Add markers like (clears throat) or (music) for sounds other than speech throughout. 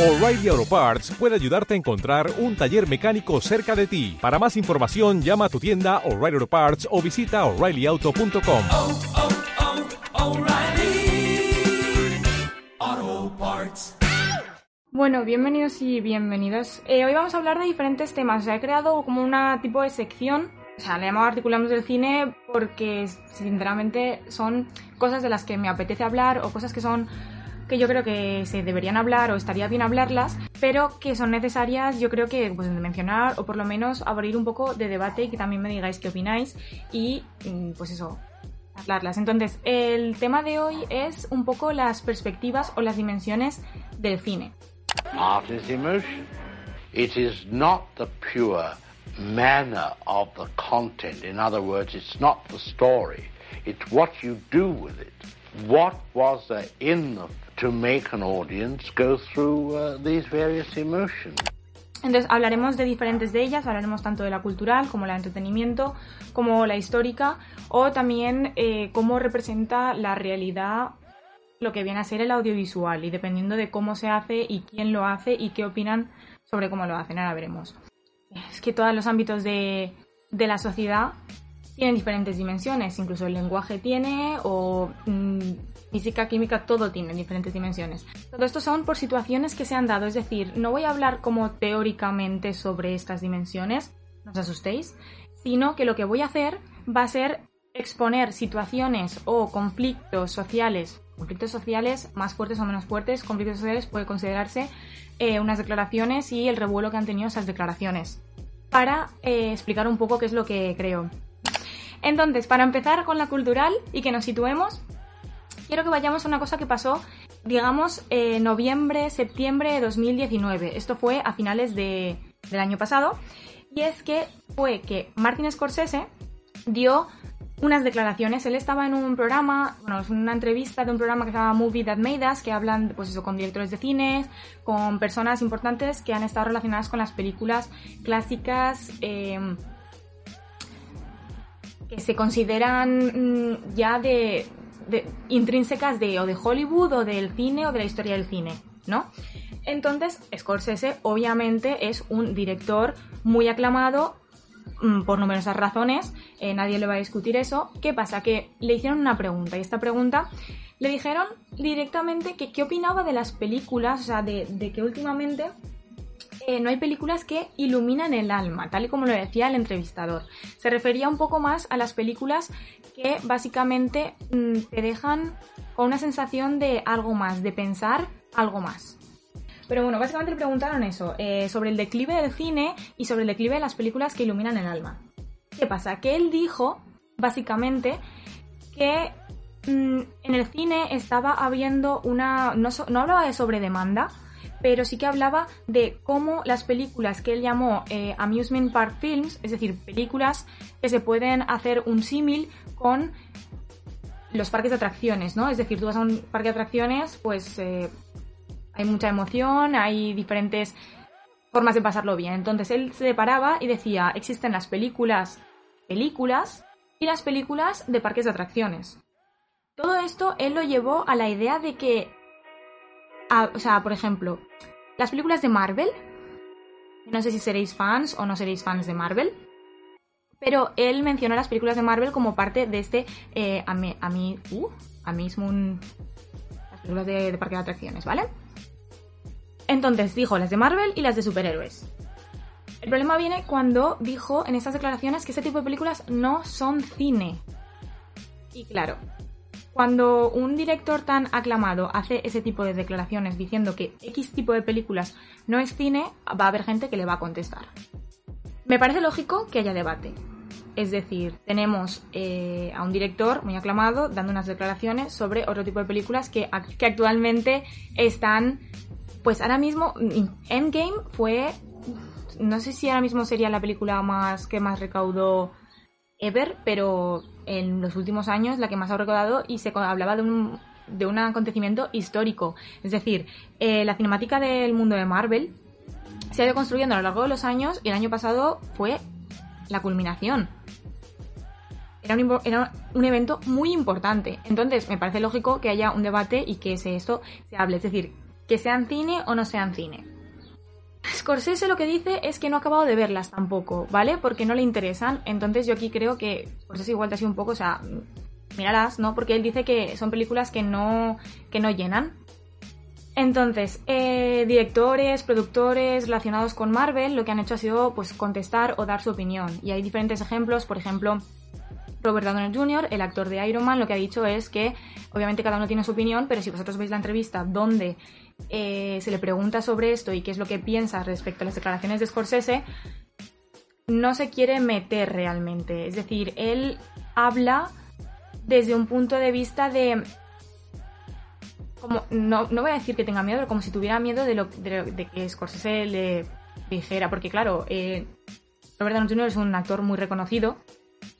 O'Reilly Auto Parts puede ayudarte a encontrar un taller mecánico cerca de ti. Para más información, llama a tu tienda O'Reilly Auto Parts o visita oreillyauto.com. oh, oh, O'Reilly Auto Parts. Bueno, bienvenidos y bienvenidas. Eh, hoy vamos a hablar de diferentes temas. O sea, he creado como una tipo de sección. O sea, le llamado Articulamos del Cine porque, sinceramente, son cosas de las que me apetece hablar o cosas que son que yo creo que se deberían hablar o estaría bien hablarlas, pero que son necesarias, yo creo que pues, mencionar o por lo menos abrir un poco de debate y que también me digáis qué opináis y mm, pues eso, hablarlas. Entonces, el tema de hoy es un poco las perspectivas o las dimensiones del cine. Art is emotion. It is not the pure manner of the content. In other words, it's not the story. It's what you do with it. What was there in the to make an audience go through uh, these various emotions? Entonces hablaremos de diferentes de ellas, hablaremos tanto de la cultural como la de entretenimiento, como la histórica, o también eh, cómo representa la realidad lo que viene a ser el audiovisual, y dependiendo de cómo se hace y quién lo hace y qué opinan sobre cómo lo hacen, ahora veremos. Es que todos los ámbitos de, de la sociedad tienen diferentes dimensiones, incluso el lenguaje tiene, o mm, física, química, todo tiene diferentes dimensiones. Todo esto son por situaciones que se han dado, es decir, no voy a hablar como teóricamente sobre estas dimensiones, no os asustéis, sino que lo que voy a hacer va a ser exponer situaciones o conflictos sociales, conflictos sociales más fuertes o menos fuertes, conflictos sociales puede considerarse eh, unas declaraciones y el revuelo que han tenido esas declaraciones, para eh, explicar un poco qué es lo que creo. Entonces, para empezar con la cultural y que nos situemos, quiero que vayamos a una cosa que pasó, digamos, eh, noviembre, septiembre de 2019. Esto fue a finales de, del año pasado. Y es que fue que Martin Scorsese dio unas declaraciones. Él estaba en un programa, bueno, es una entrevista de un programa que se llama Movie That Made Us, que hablan, pues eso, con directores de cines, con personas importantes que han estado relacionadas con las películas clásicas. Eh, que se consideran mm, ya de, de, intrínsecas de o de Hollywood o del cine o de la historia del cine, ¿no? Entonces, Scorsese obviamente es un director muy aclamado mm, por numerosas razones, eh, nadie le va a discutir eso. ¿Qué pasa? Que le hicieron una pregunta y esta pregunta le dijeron directamente que qué opinaba de las películas, o sea, de, de que últimamente eh, no hay películas que iluminan el alma, tal y como lo decía el entrevistador. Se refería un poco más a las películas que básicamente mmm, te dejan con una sensación de algo más, de pensar algo más. Pero bueno, básicamente le preguntaron eso, eh, sobre el declive del cine y sobre el declive de las películas que iluminan el alma. ¿Qué pasa? Que él dijo, básicamente, que mmm, en el cine estaba habiendo una... no, no hablaba de sobredemanda, pero sí que hablaba de cómo las películas que él llamó eh, Amusement Park Films, es decir, películas que se pueden hacer un símil con los parques de atracciones, ¿no? Es decir, tú vas a un parque de atracciones, pues eh, hay mucha emoción, hay diferentes formas de pasarlo bien. Entonces él se separaba y decía, existen las películas, películas y las películas de parques de atracciones. Todo esto él lo llevó a la idea de que o sea, por ejemplo, las películas de Marvel, no sé si seréis fans o no seréis fans de Marvel, pero él mencionó las películas de Marvel como parte de este eh, a mí, a mí, uh, a mí un, las películas de, de parque de atracciones, ¿vale? Entonces dijo las de Marvel y las de superhéroes. El problema viene cuando dijo en estas declaraciones que este tipo de películas no son cine. Y claro, cuando un director tan aclamado hace ese tipo de declaraciones diciendo que X tipo de películas no es cine, va a haber gente que le va a contestar. Me parece lógico que haya debate. Es decir, tenemos eh, a un director muy aclamado dando unas declaraciones sobre otro tipo de películas que, actualmente están, pues ahora mismo, Endgame fue, no sé si ahora mismo sería la película más que más recaudó ever, pero en los últimos años la que más ha recaudado y se hablaba de un, de un acontecimiento histórico. Es decir, eh, la cinemática del mundo de Marvel se ha ido construyendo a lo largo de los años y el año pasado fue la culminación. Era un, era un, evento muy importante. Entonces, me parece lógico que haya un debate y que se, esto se hable. Es decir, que sean cine o no sean cine. Scorsese lo que dice es que no ha acabado de verlas tampoco, ¿vale? Porque no le interesan. Entonces yo aquí creo que Scorsese igual te ha sido un poco, o sea, míralas, ¿no? Porque él dice que son películas que no, que no llenan. Entonces, eh, directores, productores relacionados con Marvel lo que han hecho ha sido pues contestar o dar su opinión. Y hay diferentes ejemplos, por ejemplo, Robert Downey Jr., el actor de Iron Man, lo que ha dicho es que obviamente cada uno tiene su opinión, pero si vosotros veis la entrevista donde eh, se le pregunta sobre esto y qué es lo que piensa respecto a las declaraciones de Scorsese, no se quiere meter realmente. Es decir, él habla desde un punto de vista de... Como, no, no voy a decir que tenga miedo, pero como si tuviera miedo de, lo, de, de que Scorsese le dijera, porque claro, eh, Robert Downey Jr. es un actor muy reconocido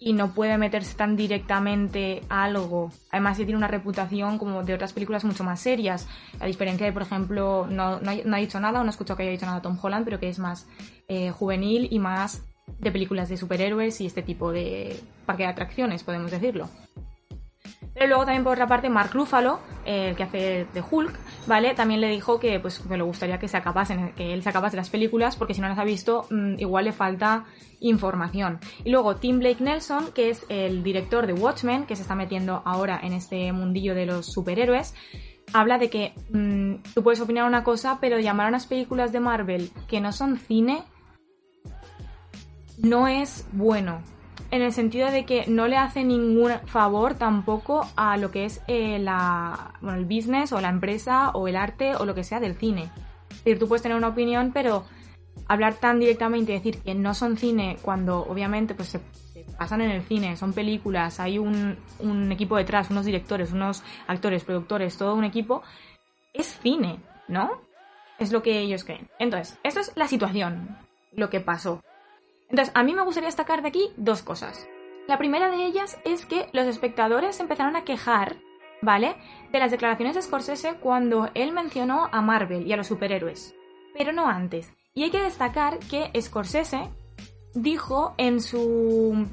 y no puede meterse tan directamente a algo. Además, ya tiene una reputación como de otras películas mucho más serias. A diferencia de, por ejemplo, no, no, ha, dicho nada, no he escuchado que haya dicho nada Tom Holland, pero que es más eh, juvenil y más de películas de superhéroes y este tipo de parque de atracciones, podemos decirlo. Pero luego también por otra parte Mark Ruffalo, el que hace de Hulk, ¿vale? También le dijo que pues que le gustaría que se acabasen, que él se acabase las películas, porque si no las ha visto, mmm, igual le falta información. Y luego Tim Blake Nelson, que es el director de Watchmen, que se está metiendo ahora en este mundillo de los superhéroes, habla de que mmm, tú puedes opinar una cosa, pero llamar a unas películas de Marvel que no son cine no es bueno en el sentido de que no le hace ningún favor tampoco a lo que es eh, bueno, el business o la empresa o el arte o lo que sea del cine. Es decir, tú puedes tener una opinión, pero hablar tan directamente y decir que no son cine cuando obviamente pues se, pasan en el cine, son películas, hay un, un, equipo detrás, unos directores, unos actores, productores, todo un equipo, es cine, ¿no? Es lo que ellos creen. Entonces, esto es la situación, lo que pasó. Entonces, a mí me gustaría destacar de aquí dos cosas. La primera de ellas es que los espectadores empezaron a quejar, ¿vale? De las declaraciones de Scorsese cuando él mencionó a Marvel y a los superhéroes. Pero no antes. Y hay que destacar que Scorsese dijo en su.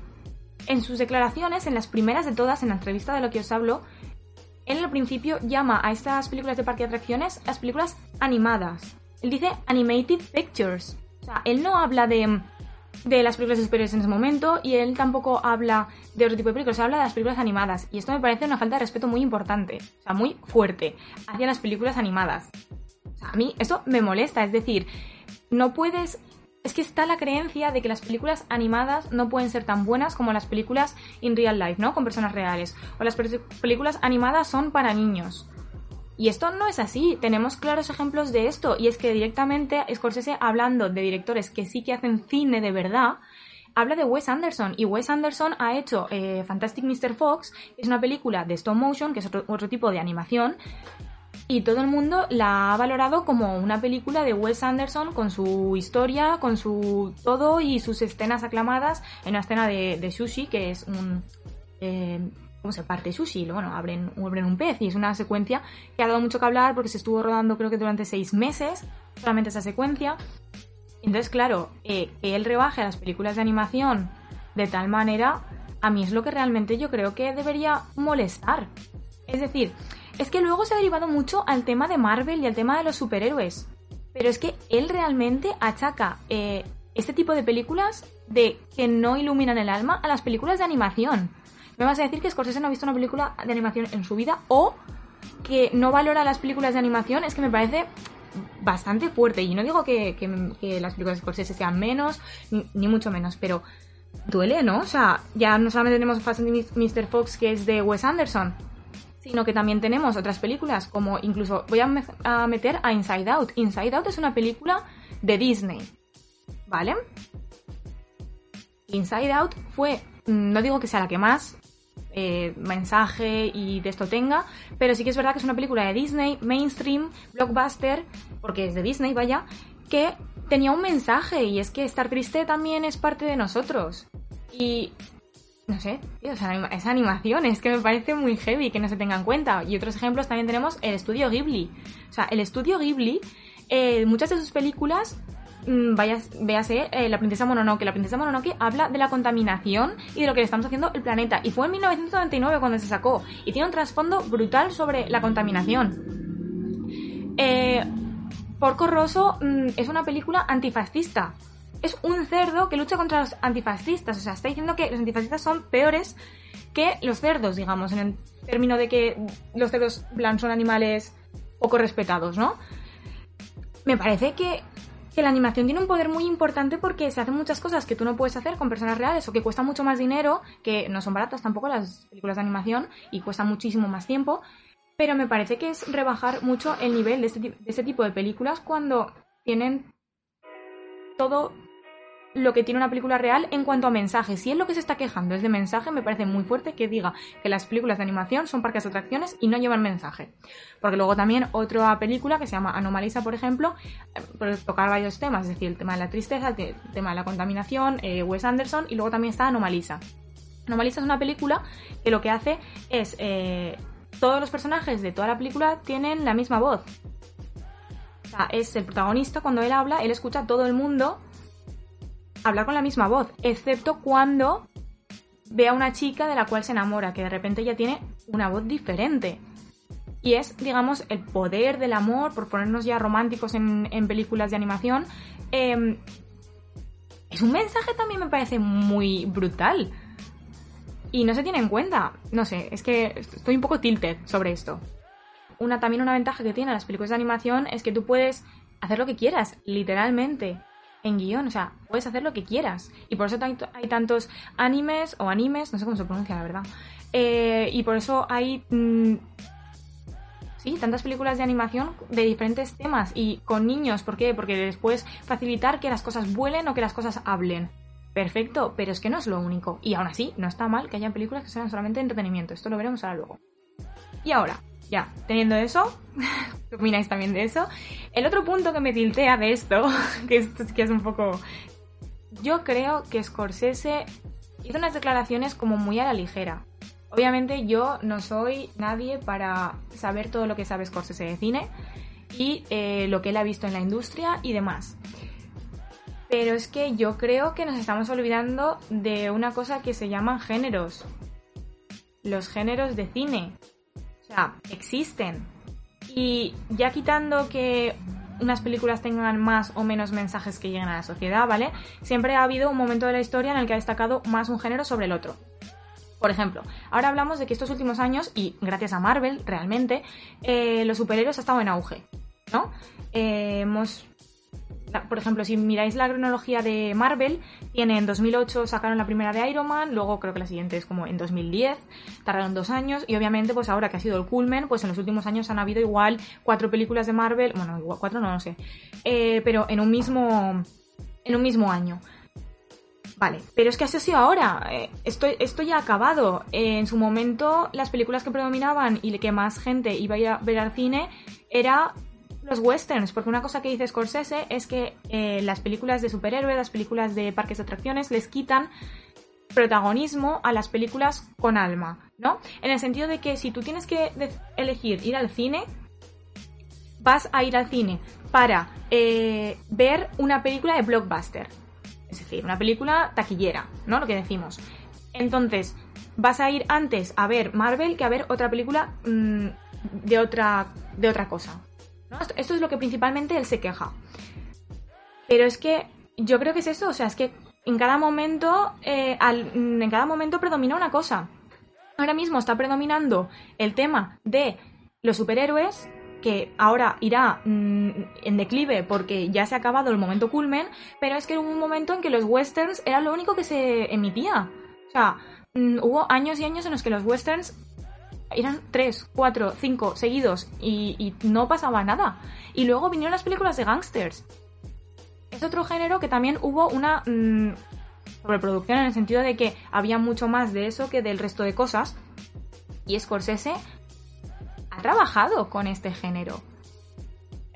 en sus declaraciones, en las primeras de todas, en la entrevista de lo que os hablo, él al principio llama a estas películas de parque de atracciones las películas animadas. Él dice animated pictures. O sea, él no habla de de las películas superiores en ese momento y él tampoco habla de otro tipo de películas, habla de las películas animadas y esto me parece una falta de respeto muy importante, o sea, muy fuerte hacia las películas animadas. O sea, a mí esto me molesta, es decir, no puedes... Es que está la creencia de que las películas animadas no pueden ser tan buenas como las películas in real life, ¿no? Con personas reales. O las películas animadas son para niños. Y esto no es así, tenemos claros ejemplos de esto, y es que directamente Scorsese, hablando de directores que sí que hacen cine de verdad, habla de Wes Anderson, y Wes Anderson ha hecho eh, Fantastic Mr. Fox, que es una película de stop motion, que es otro, otro tipo de animación, y todo el mundo la ha valorado como una película de Wes Anderson con su historia, con su todo y sus escenas aclamadas en una escena de, sushi, que es un... Eh, cómo se parte sushi, bueno, abren, abren un pez y es una secuencia que ha dado mucho que hablar porque se estuvo rodando creo que durante seis meses, solamente esa secuencia. Entonces, claro, eh, que él rebaje las películas de animación de tal manera, a mí es lo que realmente yo creo que debería molestar. Es decir, es que luego se ha derivado mucho al tema de Marvel y al tema de los superhéroes. Pero es que él realmente achaca eh, este tipo de películas de que no iluminan el alma a las películas de animación me vas a decir que Scorsese no ha visto una película de animación en su vida o que no valora las películas de animación, es que me parece bastante fuerte. Y no digo que, las películas de Scorsese sean menos, ni, mucho menos, pero duele, ¿no? O sea, ya no solamente tenemos Fast and Mr. Fox, que es de Wes Anderson, sino que también tenemos otras películas, como incluso voy a, a meter a Inside Out. Inside Out es una película de Disney, ¿vale? Inside Out fue, no digo que sea la que más, eh, mensaje y de esto tenga, pero sí que es verdad que es una película de Disney, mainstream, blockbuster, porque es de Disney, vaya, que tenía un mensaje y es que estar triste también es parte de nosotros. Y no sé, tío, anima esa, animación es que me parece muy heavy que no se tenga en cuenta. Y otros ejemplos también tenemos el estudio Ghibli. O sea, el estudio Ghibli, eh, muchas de sus películas vaya, véase eh, La princesa Mononoke. La princesa Mononoke habla de la contaminación y de lo que le estamos haciendo el planeta. Y fue en 1999 cuando se sacó. Y tiene un trasfondo brutal sobre la contaminación. Eh, Porco Rosso mm, es una película antifascista. Es un cerdo que lucha contra los antifascistas. O sea, está diciendo que los antifascistas son peores que los cerdos, digamos, en el término de que los cerdos blan son animales poco respetados, ¿no? Me parece que, que la animación tiene un poder muy importante porque se hacen muchas cosas que tú no puedes hacer con personas reales o que cuesta mucho más dinero, que no son baratas tampoco las películas de animación y cuesta muchísimo más tiempo, pero me parece que es rebajar mucho el nivel de este, de este tipo de películas cuando tienen todo lo que tiene una película real en cuanto a mensaje. Si es lo que se está quejando es de mensaje, me parece muy fuerte que diga que las películas de animación son parques de atracciones y no llevan mensaje. Porque luego también otra película que se llama Anomalisa, por ejemplo, eh, tocar varios temas, es decir, el tema de la tristeza, el tema de la contaminación, eh, Wes Anderson, y luego también está Anomalisa. Anomalisa es una película que lo que hace es... eh, todos los personajes de toda la película tienen la misma voz. O sea, es el protagonista, cuando él habla, él escucha a todo el mundo hablar con la misma voz, excepto cuando ve a una chica de la cual se enamora, que de repente ya tiene una voz diferente. Y es, digamos, el poder del amor, por ponernos ya románticos en, películas de animación. eh, es un mensaje también me parece muy brutal. Y no se tiene en cuenta. No sé, es que estoy un poco tilted sobre esto. Una, también una ventaja que tienen las películas de animación es que tú puedes hacer lo que quieras, literalmente, en guion. O sea, puedes hacer lo que quieras. Y por eso hay tantos animes o animes, no sé cómo se pronuncia la verdad. Eh, y por eso hay mm, sí, tantas películas de animación de diferentes temas y con niños. ¿Por qué? Porque les puedes facilitar que las cosas vuelen o que las cosas hablen. Perfecto, pero es que no es lo único. Y aún así, no está mal que hayan películas que sean solamente entretenimiento. Esto lo veremos ahora luego. Y ahora, ya, teniendo eso, (laughs) ¿qué opináis también de eso? El otro punto que me tiltea de esto, (laughs) que es un poco... Yo creo que Scorsese hizo unas declaraciones como muy a la ligera. Obviamente yo no soy nadie para saber todo lo que sabe Scorsese de cine y eh, lo que él ha visto en la industria y demás. Pero es que yo creo que nos estamos olvidando de una cosa que se llaman géneros. Los géneros de cine. O sea, existen. Y ya quitando que unas películas tengan más o menos mensajes que lleguen a la sociedad, ¿vale? Siempre ha habido un momento de la historia en el que ha destacado más un género sobre el otro. Por ejemplo, ahora hablamos de que estos últimos años, y gracias a Marvel, realmente, eh, los superhéroes han estado en auge, ¿no? Eh, hemos por ejemplo, si miráis la cronología de Marvel, tiene en 2008 sacaron la primera de Iron Man, luego creo que la siguiente es como en 2010, tardaron dos años, y obviamente pues ahora que ha sido el culmen, pues en los últimos años han habido igual cuatro películas de Marvel, bueno, igual cuatro no lo sé, eh, pero en un mismo, en un mismo año. Vale, pero es que así ha sido ahora. eh, Esto, esto ya ha acabado. En su momento, las películas que predominaban y que más gente iba a a ver al cine era los westerns, porque una cosa que dice Scorsese es que eh, las películas de superhéroes, las películas de parques de atracciones, les quitan protagonismo a las películas con alma, ¿no? En el sentido de que si tú tienes que elegir ir al cine, vas a ir al cine para eh, ver una película de blockbuster, es decir, una película taquillera, ¿no? Lo que decimos. Entonces, vas a ir antes a ver Marvel que a ver otra película mm, de, otra, de otra cosa. ¿No? Esto, es lo que principalmente él se queja. Pero es que yo creo que es eso, o sea, es que en cada momento, eh, mm, en cada momento predomina una cosa. Ahora mismo está predominando el tema de los superhéroes, que ahora irá mm, en declive porque ya se ha acabado el momento culmen, pero es que hubo un momento en que los westerns era lo único que se emitía. O sea, mm, hubo años y años en los que los westerns eran tres, cuatro, cinco seguidos y, no pasaba nada. Y luego vinieron las películas de gangsters. Es otro género que también hubo una mm, sobreproducción en el sentido de que había mucho más de eso que del resto de cosas. Y Scorsese ha trabajado con este género.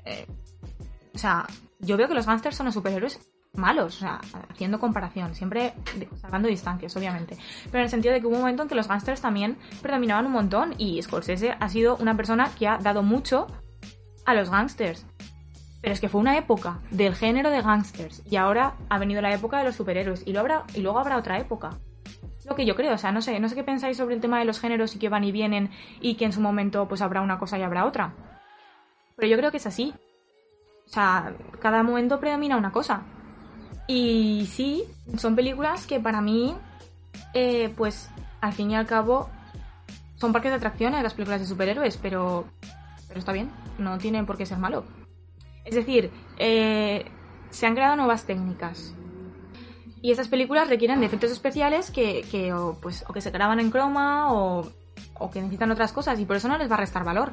Eh, o sea, yo veo que los gangsters son los superhéroes malos, o sea, haciendo comparación, siempre sacando distancias, obviamente. Pero en el sentido de que hubo un momento en que los gangsters también predominaban un montón y Scorsese ha sido una persona que ha dado mucho a los gangsters. Pero es que fue una época del género de gangsters y ahora ha venido la época de los superhéroes y, lo habrá, y luego habrá otra época. Lo que yo creo, o sea, no sé, no sé qué pensáis sobre el tema de los géneros y que van y vienen y que en su momento pues habrá una cosa y habrá otra. Pero yo creo que es así. O sea, cada momento predomina una cosa. Y sí, son películas que para mí, eh, pues al fin y al cabo, son parques de atracciones las películas de superhéroes, pero, pero está bien, no tiene por qué ser malo. Es decir, eh, se han creado nuevas técnicas. Y esas películas requieren de efectos especiales que, que pues, o que se graban en croma o, o que necesitan otras cosas y por eso no les va a restar valor.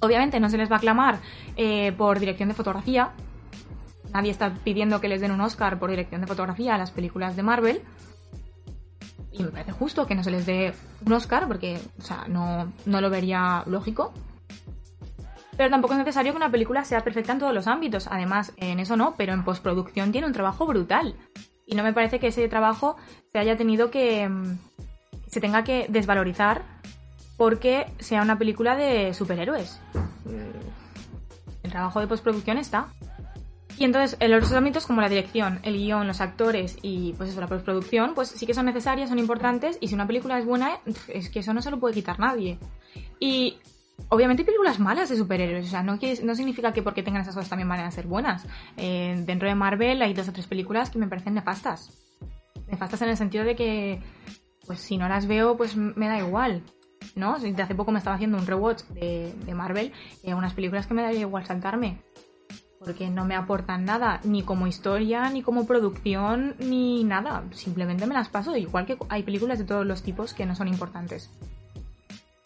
Obviamente no se les va a aclamar eh, por dirección de fotografía. Nadie está pidiendo que les den un Oscar por dirección de fotografía a las películas de Marvel. Y me parece justo que no se les dé un Oscar porque, o sea, no, no lo vería lógico. Pero tampoco es necesario que una película sea perfecta en todos los ámbitos. Además, en eso no, pero en postproducción tiene un trabajo brutal. Y no me parece que ese trabajo se haya tenido que. mm, se tenga que desvalorizar porque sea una película de superhéroes. Mm, El trabajo de postproducción está. Y entonces, en los otros ámbitos como la dirección, el guion, los actores y pues eso, la postproducción, pues sí que son necesarias, son importantes. Y si una película es buena, es que eso no se lo puede quitar nadie. Y obviamente hay películas malas de superhéroes. O sea, no, no significa que porque tengan esas cosas también van a ser buenas. Eh, dentro de Marvel hay dos o tres películas que me parecen nefastas. Nefastas en el sentido de que, pues si no las veo, pues me da igual. ¿No? De hace poco me estaba haciendo un rewatch de, Marvel hay unas películas que me daría igual saltarme porque no me aportan nada, ni como historia, ni como producción, ni nada. Simplemente me las paso, igual que hay películas de todos los tipos que no son importantes.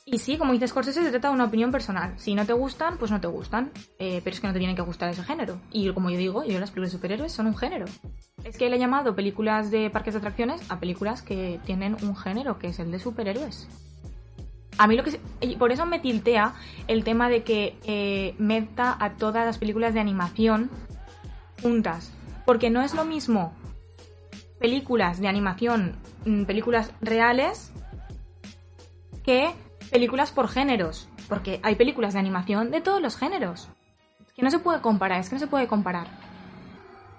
Y sí, como dices Scorsese, se trata de una opinión personal. Si no te gustan, pues no te gustan. Eh, pero es que no te tienen que gustar ese género. Y como yo digo, yo las películas de superhéroes son un género. Es que le he llamado películas de parques de atracciones a películas que tienen un género, que es el de superhéroes. A mí lo que... por eso me tiltea el tema de que eh, meta a todas las películas de animación juntas. Porque no es lo mismo películas de animación, mm, películas reales, que películas por géneros. Porque hay películas de animación de todos los géneros. Es que no se puede comparar, es que no se puede comparar.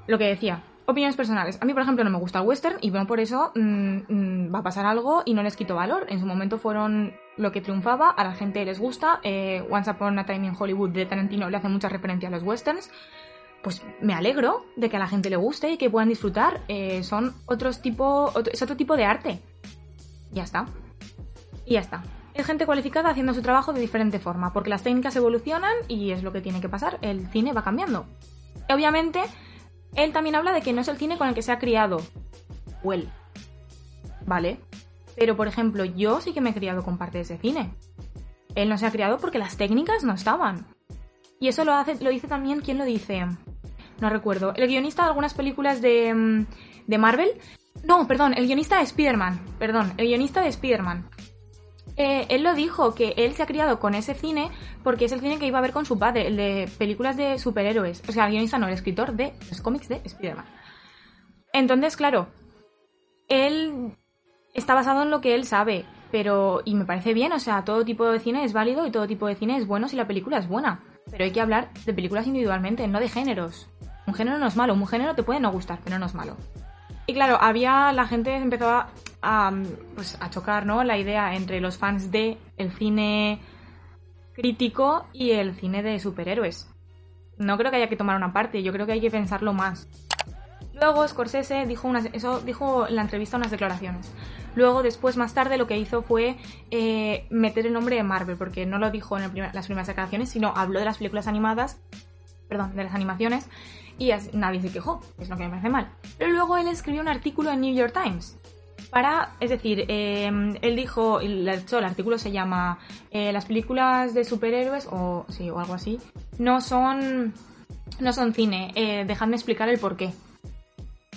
Lo que decía, opiniones personales. A mí, por ejemplo, no me gusta el western y bueno, por eso mm, mm, va a pasar algo y no les quito valor. En su momento fueron lo que triunfaba, a la gente les gusta. Eh, Once Upon a Time in Hollywood de Tarantino le hace mucha referencia a los westerns. Pues me alegro de que a la gente le guste y que puedan disfrutar. Eh, son otros tipo, es otro tipo de arte. Ya está. Y ya está. Es gente cualificada haciendo su trabajo de diferente forma, porque las técnicas evolucionan y es lo que tiene que pasar. El cine va cambiando. Obviamente, él también habla de que no es el cine con el que se ha criado. O. ¿Vale? Pero, por ejemplo, yo sí que me he criado con parte de ese cine. Él no se ha criado porque las técnicas no estaban. Y eso lo, hace, lo dice también, ¿quién lo dice? No recuerdo. ¿El guionista de algunas películas de, mm, de Marvel? No, perdón, el guionista de Spider-Man. Perdón, el guionista de Spider-Man. Eh, él lo dijo, que él se ha criado con ese cine porque es el cine que iba a ver con su padre, el de películas de superhéroes. O sea, el guionista no, el escritor de los cómics de Spider-Man. Entonces, claro, él está basado en lo que él sabe, pero... Y me parece bien, o sea, todo tipo de cine es válido y todo tipo de cine es bueno si la película es buena. Pero hay que hablar de películas individualmente, no de géneros. Un género no es malo, un género te puede no gustar, pero no es malo. Y claro, había la gente empezó a, pues, a chocar, ¿no? La idea entre los fans de el cine crítico y el cine de superhéroes. No creo que haya que tomar una parte, yo creo que hay que pensarlo más. Luego Scorsese dijo unas, eso dijo en la entrevista unas declaraciones. Luego, después, más tarde, lo que hizo fue eh, meter el nombre de Marvel, porque no lo dijo en el primer- las primeras declaraciones, sino habló de las películas animadas, perdón, de las animaciones, y nadie se quejó, que es lo que me parece mal. Pero luego él escribió un artículo en New York Times. Para, es decir, eh, él dijo, hecho el artículo se llama eh, Las películas de superhéroes, o sí, o algo así, no son, no son cine, eh, dejadme explicar el porqué.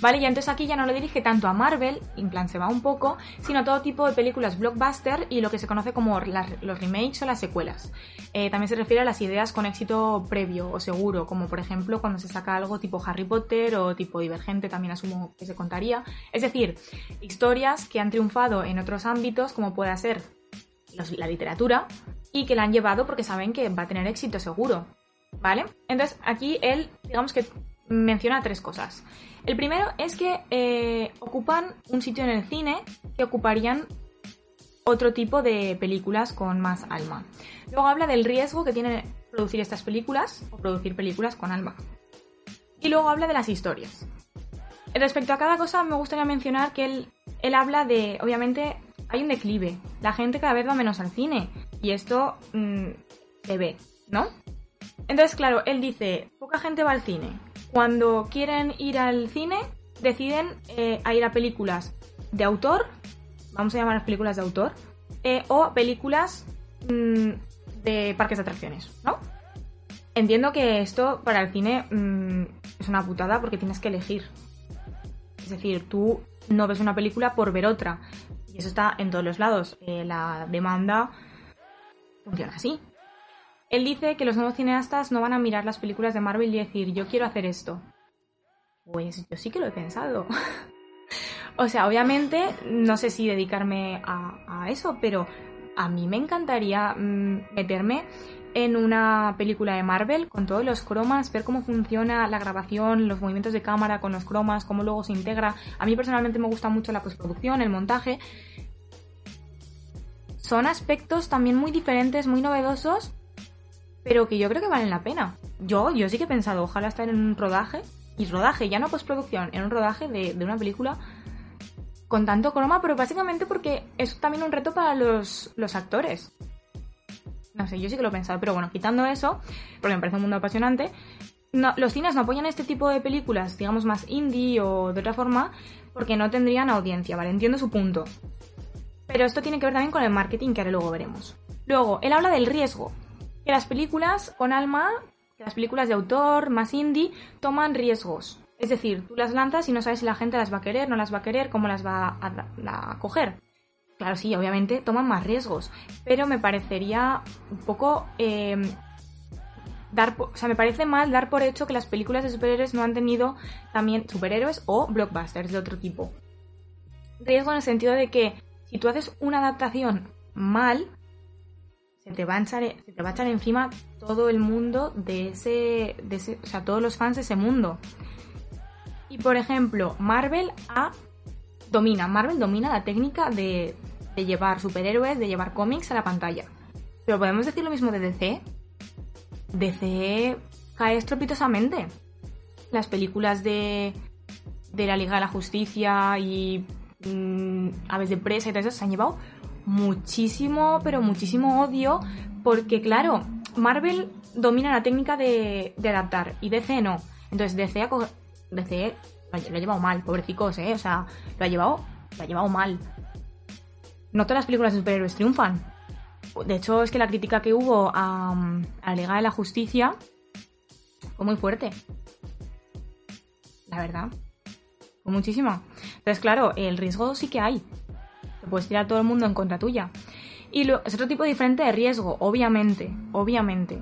Vale, y entonces aquí ya no lo dirige tanto a Marvel, en plan se va un poco, sino a todo tipo de películas blockbuster y lo que se conoce como los remakes o las secuelas. Eh, también se refiere a las ideas con éxito previo o seguro, como por ejemplo cuando se saca algo tipo Harry Potter o tipo Divergente, también asumo que se contaría. Es decir, historias que han triunfado en otros ámbitos, como pueda ser la literatura, y que la han llevado porque saben que va a tener éxito seguro. ¿Vale? Entonces aquí él, digamos que menciona tres cosas. El primero es que eh, ocupan un sitio en el cine que ocuparían otro tipo de películas con más alma. Luego habla del riesgo que tiene producir estas películas o producir películas con alma. Y luego habla de las historias. Respecto a cada cosa, me gustaría mencionar que él, él habla de, obviamente, hay un declive. La gente cada vez va menos al cine. Y esto mm, se ve, ¿no? Entonces, claro, él dice, poca gente va al cine. Cuando quieren ir al cine, deciden eh, ir a películas de autor, vamos a llamar películas de autor, eh, o películas mm, de parques de atracciones, ¿no? Entiendo que esto para el cine mm, es una putada porque tienes que elegir. Es decir, tú no ves una película por ver otra. Y eso está en todos los lados. Eh, la demanda funciona así. Él dice que los nuevos cineastas no van a mirar las películas de Marvel y decir, yo quiero hacer esto. Pues yo sí que lo he pensado. (laughs) o sea, obviamente, no sé si dedicarme a, eso, pero a mí me encantaría mm, meterme en una película de Marvel con todos los cromas, ver cómo funciona la grabación, los movimientos de cámara con los cromas, cómo luego se integra. A mí personalmente me gusta mucho la postproducción, el montaje. Son aspectos también muy diferentes, muy novedosos, pero que yo creo que valen la pena. Yo, yo sí que he pensado, ojalá estar en un rodaje, y rodaje, ya no postproducción, en un rodaje de, de una película con tanto croma, pero básicamente porque es también un reto para los, los actores. No sé, yo sí que lo he pensado, pero bueno, quitando eso, porque me parece un mundo apasionante, los cines no apoyan este tipo de películas, digamos, más indie o de otra forma, porque no tendrían audiencia, ¿vale? Entiendo su punto. Pero esto tiene que ver también con el marketing, que ahora luego veremos. Luego, él habla del riesgo. Que las películas con alma, que las películas de autor, más indie, toman riesgos. Es decir, tú las lanzas y no sabes si la gente las va a querer, no las va a querer, cómo las va a, coger. Claro, sí, obviamente toman más riesgos, pero me parecería un poco... Eh, dar, o sea, me parece mal dar por hecho que las películas de superhéroes no han tenido también superhéroes o blockbusters de otro tipo. Riesgo en el sentido de que si tú haces una adaptación mal, te va a echar, te va a echar encima todo el mundo de ese, de o sea, todos los fans de ese mundo. Y por ejemplo, Marvel ha domina, Marvel domina la técnica de, de llevar superhéroes, de llevar cómics a la pantalla. Pero podemos decir lo mismo de DC. DC cae estrepitosamente. Las películas de, de la Liga de la Justicia y mmm, Aves de Presa y todo eso se han llevado muchísimo, pero muchísimo odio porque, claro, Marvel domina la técnica de, adaptar y DC no. Entonces DC, ha, DC lo ha llevado mal, pobrecicos, ¿eh? O sea, lo ha llevado, lo ha llevado mal no todas las películas de superhéroes triunfan. De hecho, es que la crítica que hubo a, a la Liga de la Justicia fue muy fuerte. La verdad. Fue muchísima. Entonces, claro, el riesgo sí que hay. Te puedes tirar todo el mundo en contra tuya. Y lo, es otro tipo diferente de riesgo, obviamente. Obviamente.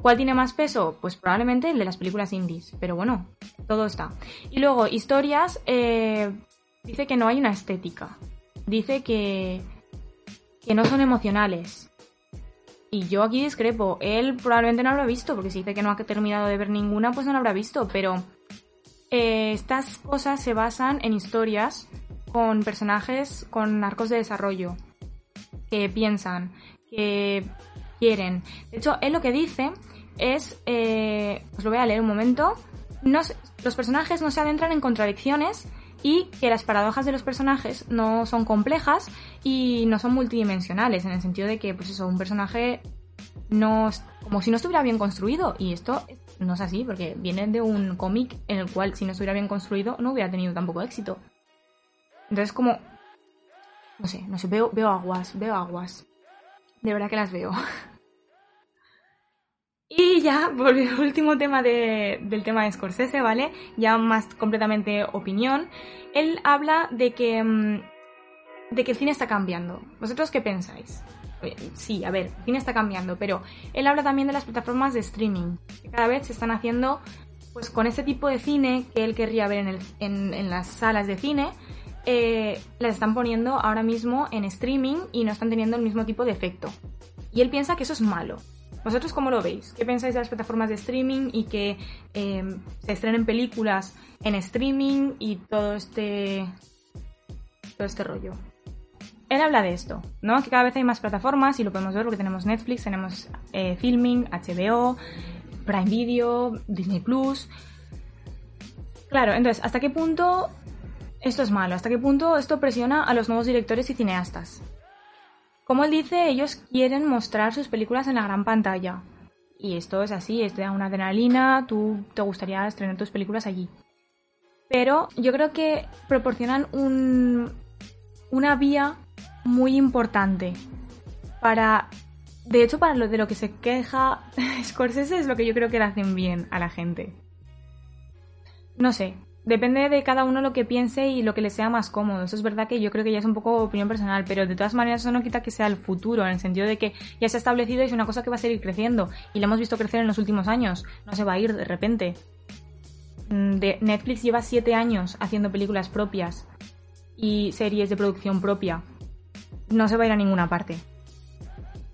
¿Cuál tiene más peso? Pues probablemente el de las películas indies. Pero bueno, todo está. Y luego, historias. Eh, dice que no hay una estética dice que, que no son emocionales. Y yo aquí discrepo. Él probablemente no habrá visto, porque si dice que no ha terminado de ver ninguna, pues no lo habrá visto. Pero eh, estas cosas se basan en historias con personajes con arcos de desarrollo, que piensan, que quieren. De hecho, él lo que dice es, eh, os lo voy a leer un momento, los personajes no se adentran en contradicciones y que las paradojas de los personajes no son complejas y no son multidimensionales, en el sentido de que, pues eso, un personaje no como si no estuviera bien construido y esto no es así porque viene de un cómic en el cual si no estuviera bien construido no hubiera tenido tampoco éxito. Entonces como no sé, no sé, veo, veo aguas, veo aguas. De verdad que las veo. (laughs) Y ya, por el último tema de, del tema de Scorsese, ¿vale? Ya más completamente opinión. Él habla de que, mm, de que el cine está cambiando. ¿Vosotros qué pensáis? Sí, a ver, el cine está cambiando, pero él habla también de las plataformas de streaming, que cada vez se están haciendo pues con ese tipo de cine que él querría ver en, en las salas de cine, eh, las están poniendo ahora mismo en streaming y no están teniendo el mismo tipo de efecto. Y él piensa que eso es malo, ¿Vosotros cómo lo veis? ¿Qué pensáis de las plataformas de streaming y que eh, se estrenen películas en streaming y todo este todo este rollo? él habla de esto, ¿no? Que cada vez hay más plataformas y lo podemos ver porque tenemos Netflix, tenemos eh, Filming, HBO, Prime Video, Disney Plus. Claro, entonces, ¿hasta qué punto esto es malo? ¿Hasta qué punto esto presiona a los nuevos directores y cineastas? Como él dice, ellos quieren mostrar sus películas en la gran pantalla. Y esto es así, es de una adrenalina, tú te gustaría estrenar tus películas allí. Pero yo creo que proporcionan un, una vía muy importante para... De hecho, para lo de lo que se queja (laughs) Scorsese es lo que yo creo que le hacen bien a la gente. No sé, depende de cada uno lo que piense y lo que le sea más cómodo. Eso es verdad que yo creo que ya es un poco opinión personal, pero de todas maneras eso no quita que sea el futuro, en el sentido de que ya se ha establecido y es una cosa que va a seguir creciendo. Y lo hemos visto crecer en los últimos años. No se va a ir de repente. Mm, De Netflix lleva siete años haciendo películas propias y series de producción propia. No se va a ir a ninguna parte.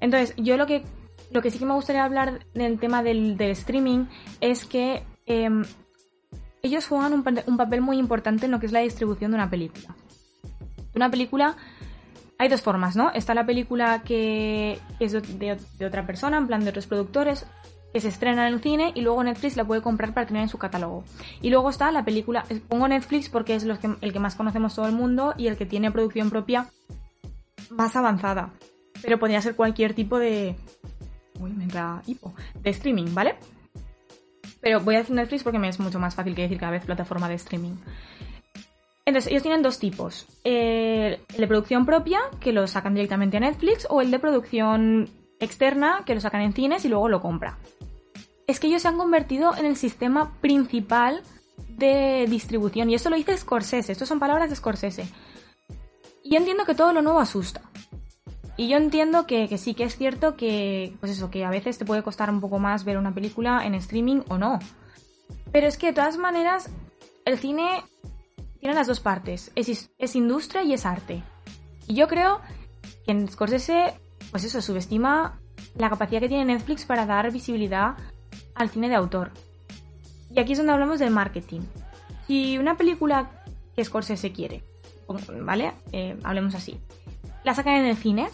Entonces, yo lo que, lo que sí que me gustaría hablar del tema del, del streaming es que em, ellos juegan un, pa- un papel muy importante en lo que es la distribución de una película. Una película hay dos formas, ¿no? Está la película que es de, otra persona, en plan de otros productores, que se estrena en el cine y luego Netflix la puede comprar para tener en su catálogo. Y luego está la película, pongo Netflix porque es el que más conocemos todo el mundo y el que tiene producción propia más avanzada. Pero podría ser cualquier tipo de... Uy, me entra hipo. De streaming, ¿vale? Pero voy a decir Netflix porque me es mucho más fácil que decir cada vez plataforma de streaming. Entonces, ellos tienen dos tipos. El de producción propia, que lo sacan directamente a Netflix, o el de producción externa, que lo sacan en cines y luego lo compra. Es que ellos se han convertido en el sistema principal de distribución. Y esto lo dice Scorsese. Estas son palabras de Scorsese. Y entiendo que todo lo nuevo asusta. Y yo entiendo que, sí que es cierto que, pues eso, que a veces te puede costar un poco más ver una película en streaming o no. Pero es que de todas maneras, el cine tiene las dos partes. Es, es industria y es arte. Y yo creo que en Scorsese, pues eso, subestima la capacidad que tiene Netflix para dar visibilidad al cine de autor. Y aquí es donde hablamos del marketing. Si una película que Scorsese quiere, ¿vale? Eh, hablemos así. La sacan en el cine,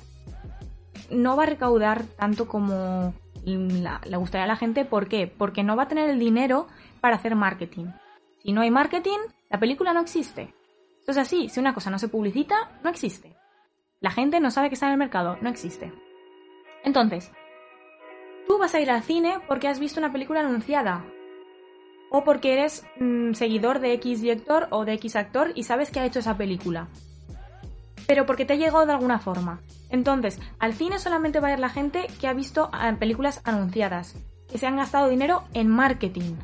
no va a recaudar tanto como le gustaría a la gente. ¿Por qué? Porque no va a tener el dinero para hacer marketing. Si no hay marketing, la película no existe. Esto es así, si una cosa no se publicita, no existe. La gente no sabe que está en el mercado, no existe. Entonces, tú vas a ir al cine porque has visto una película anunciada. O porque eres mm, seguidor de X director o de X actor y sabes que ha hecho esa película. Pero porque te ha llegado de alguna forma. Entonces, al cine solamente va a ir la gente que ha visto ah, películas anunciadas, que se han gastado dinero en marketing.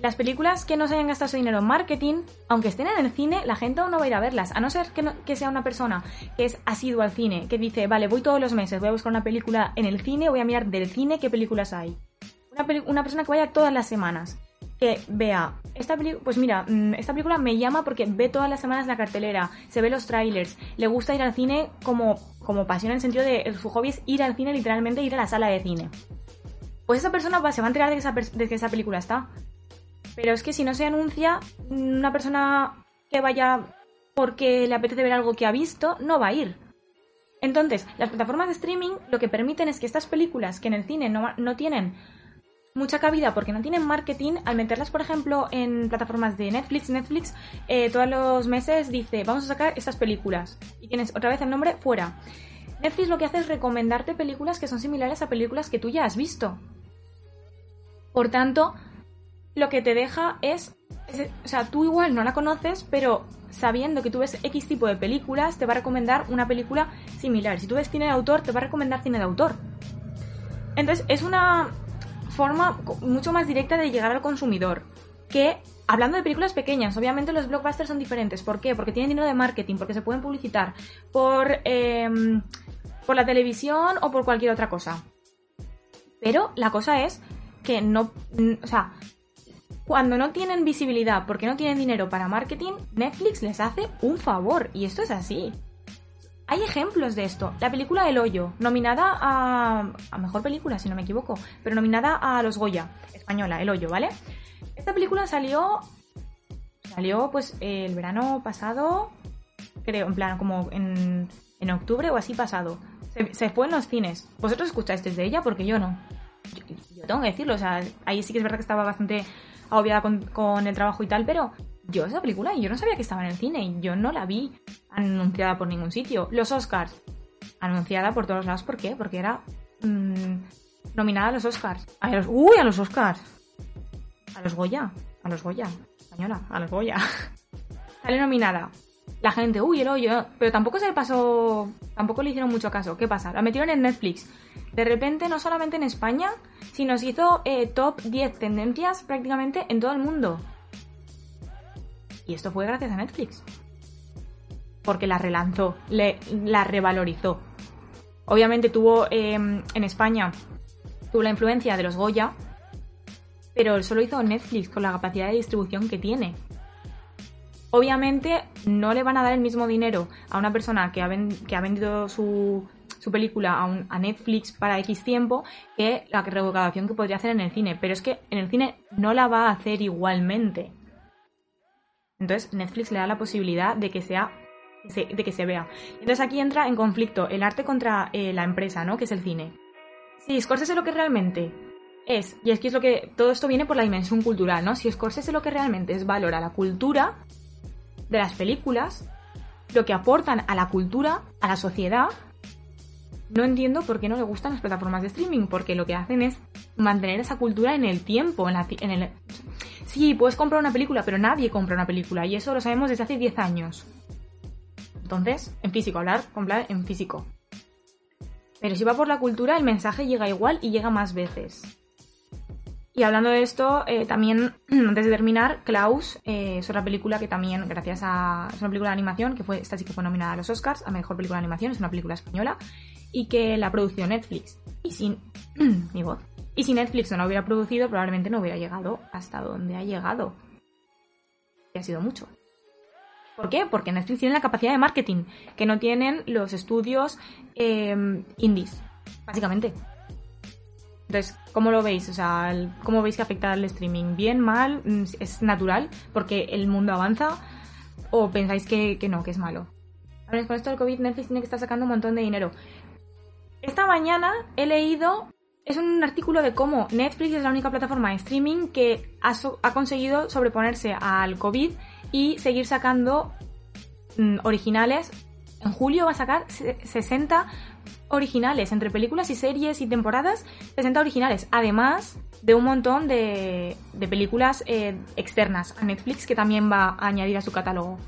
Las películas que no se hayan gastado ese dinero en marketing, aunque estén en el cine, la gente aún no va a ir a verlas. A no ser que, no- que sea una persona que es asidua al cine, que dice, vale, voy todos los meses, voy a buscar una película en el cine, voy a mirar del cine qué películas hay. Una, una persona que vaya todas las semanas, que vea, esta película, pues mira, mm, esta película me llama porque ve todas las semanas la cartelera, se ve los trailers, le gusta ir al cine como, como pasión en el sentido de su hobby es ir al cine, literalmente ir a la sala de cine. Pues esa persona va- se va a enterar de que esa, de que esa película está. Pero es que si no se anuncia, una persona que vaya porque le apetece ver algo que ha visto, no va a ir. Entonces, las plataformas de streaming lo que permiten es que estas películas que en el cine no, no tienen mucha cabida porque no tienen marketing, al meterlas, por ejemplo, en plataformas de Netflix, Netflix eh, todos los meses dice, vamos a sacar estas películas. Y tienes otra vez el nombre fuera. Netflix lo que hace es recomendarte películas que son similares a películas que tú ya has visto. Por tanto, lo que te deja es, es- o sea, tú igual no la conoces, pero sabiendo que tú ves X tipo de películas, te va a recomendar una película similar. Si tú ves cine de autor, te va a recomendar cine de autor. Entonces, es una forma mucho más directa de llegar al consumidor. Que, hablando de películas pequeñas, obviamente los blockbusters son diferentes. ¿Por qué? Porque tienen dinero de marketing, porque se pueden publicitar por, em, por la televisión o por cualquier otra cosa. Pero la cosa es que no, o sea, cuando no tienen visibilidad porque no tienen dinero para marketing, Netflix les hace un favor. Y esto es así. Hay ejemplos de esto. La película El Hoyo, nominada a, a Mejor Película, si no me equivoco, pero nominada a los Goya, española, El Hoyo, ¿vale? Esta película salió, salió pues el verano pasado, creo, en plan, como en, en octubre o así pasado. Se, fue en los cines. ¿Vosotros escuchasteis de ella? Porque yo no. Yo, yo tengo que decirlo, o sea, ahí sí que es verdad que estaba bastante agobiada con, con el trabajo y tal, pero yo esa película, yo no sabía que estaba en el cine y yo no la vi anunciada por ningún sitio. Los Oscars, anunciada por todos lados, ¿por qué? Porque era mm, nominada a los Oscars. A los, ¡Uy, a los Oscars! A los Goya, a los Goya, española, a los Goya. (laughs) Sale nominada. La gente, uy, el hoyo, pero tampoco se le pasó, tampoco le hicieron mucho caso. ¿Qué pasa? La metieron en Netflix. De repente, no solamente en España, sino se hizo eh, top 10 tendencias prácticamente en todo el mundo. Y esto fue gracias a Netflix. Porque la relanzó, la revalorizó. Obviamente tuvo eh, en España, tuvo la influencia de los Goya, pero solo hizo Netflix con la capacidad de distribución que tiene. Obviamente no le van a dar el mismo dinero a una persona que ha, vendido su, película a, Netflix para X tiempo que la recaudación que podría hacer en el cine. Pero es que en el cine no la va a hacer igualmente. Entonces Netflix le da la posibilidad de que sea de que se vea. Entonces aquí entra en conflicto el arte contra eh, la empresa, ¿no? Que es el cine. Si Scorsese lo que realmente es, y es que es lo que todo esto viene por la dimensión cultural, ¿no? Si Scorsese lo que realmente es valora la cultura de las películas, lo que aportan a la cultura, a la sociedad, no entiendo por qué no le gustan las plataformas de streaming, porque lo que hacen es mantener esa cultura en el tiempo, en, la, en el... Sí, puedes comprar una película, pero nadie compra una película, y eso lo sabemos desde hace 10 años. Entonces, en físico, hablar, comprar en físico. Pero si va por la cultura, el mensaje llega igual y llega más veces. Y hablando de esto, eh, también, (clears throat) antes de terminar, Klaus eh, es otra película que también, gracias a. Es una película de animación que fue, esta sí que fue nominada a los Oscars a mejor película de animación, es una película española y que la produció Netflix. Y sin. (clears throat) mi voz. Y si Netflix no la hubiera producido, probablemente no hubiera llegado hasta donde ha llegado. Y ha sido mucho. ¿Por qué? Porque Netflix tiene la capacidad de marketing que no tienen los estudios eh, indies, básicamente. Entonces, ¿cómo lo veis? O sea, ¿cómo veis que afecta al streaming? ¿Bien, mal? ¿Es natural porque el mundo avanza? ¿O pensáis que, que no, que es malo? A ver, con esto del COVID, Netflix tiene que estar sacando un montón de dinero. Esta mañana he leído, es un artículo de cómo Netflix es la única plataforma de streaming que ha, conseguido sobreponerse al COVID y seguir sacando mmm, originales. En julio va a sacar 60 originales, entre películas y series y temporadas, 60 originales, además de un montón de, de películas eh, externas a Netflix que también va a añadir a su catálogo.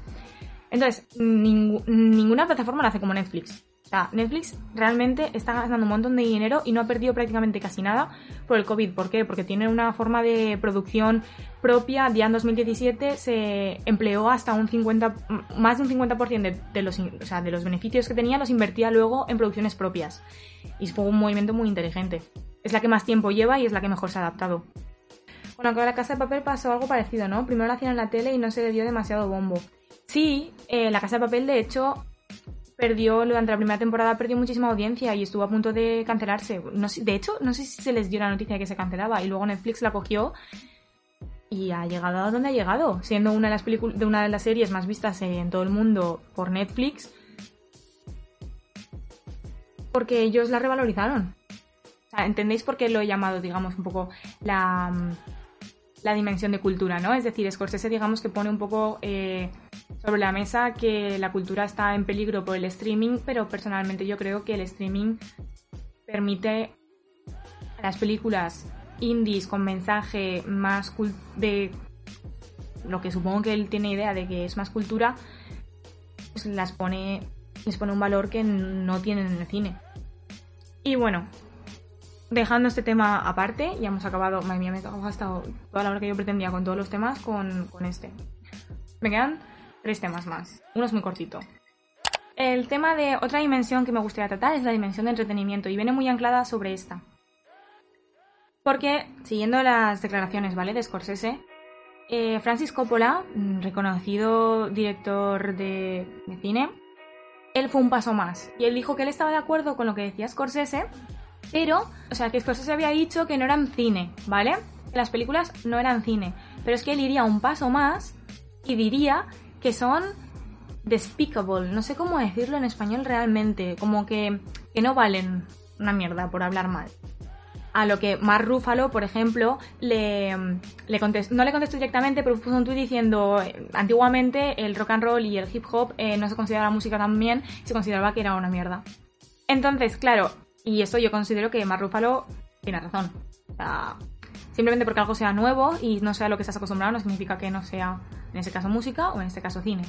Entonces, ning ninguna plataforma lo hace como Netflix. O sea, Netflix realmente está gastando un montón de dinero y no ha perdido prácticamente casi nada por el COVID. ¿Por qué? Porque tiene una forma de producción propia. Ya en 2017 se empleó hasta un 50, más de un 50% de, los, o sea, de los beneficios que tenía los invertía luego en producciones propias. Y fue un movimiento muy inteligente. Es la que más tiempo lleva y es la que mejor se ha adaptado. Bueno, con la Casa de Papel pasó algo parecido, ¿no? Primero la hacían en la tele y no se le dio demasiado bombo. Sí, eh, la Casa de Papel, de hecho, perdió, durante la primera temporada perdió muchísima audiencia y estuvo a punto de cancelarse. De hecho, no sé si se les dio la noticia de que se cancelaba y luego Netflix la cogió y ha llegado a donde ha llegado, siendo una de las películas de una de las series más vistas en todo el mundo por Netflix. Porque ellos la revalorizaron. O sea, ¿entendéis por qué lo he llamado, digamos, un poco la, la dimensión de cultura, ¿no? Es decir, Scorsese, digamos, que pone un poco eh, sobre la mesa que la cultura está en peligro por el streaming, pero personalmente yo creo que el streaming permite a las películas indies con mensaje más de lo que supongo que él tiene idea de que es más cultura, pues las pone, les pone un valor que no tienen en el cine. Y bueno, dejando este tema aparte, ya hemos acabado, madre mía, me he gastado toda la hora que yo pretendía con todos los temas con, este. Me quedan tres temas más. Uno es muy cortito. El tema de otra dimensión que me gustaría tratar es la dimensión de entretenimiento y viene muy anclada sobre esta. Porque, siguiendo las declaraciones, ¿vale? De Scorsese, eh, Francis Coppola, reconocido director de, de cine, él fue un paso más. Y él dijo que él estaba de acuerdo con lo que decía Scorsese, pero, o sea, que Scorsese había dicho que no eran cine, ¿vale? Que las películas no eran cine. Pero es que él iría un paso más y diría que son despicable, no sé cómo decirlo en español realmente, como que, que no valen una mierda por hablar mal. A lo que Mark Ruffalo, por ejemplo, le, le contestó, no le contestó directamente, pero puso un tuit diciendo, eh, antiguamente el rock and roll y el hip hop eh, no se consideraba música también, se consideraba que era una mierda. Entonces, claro, y esto yo considero que Mark Ruffalo tiene razón. O sea, simplemente porque algo sea nuevo y no sea lo que estás acostumbrado no significa que no sea, en este caso, música o en este caso, cine.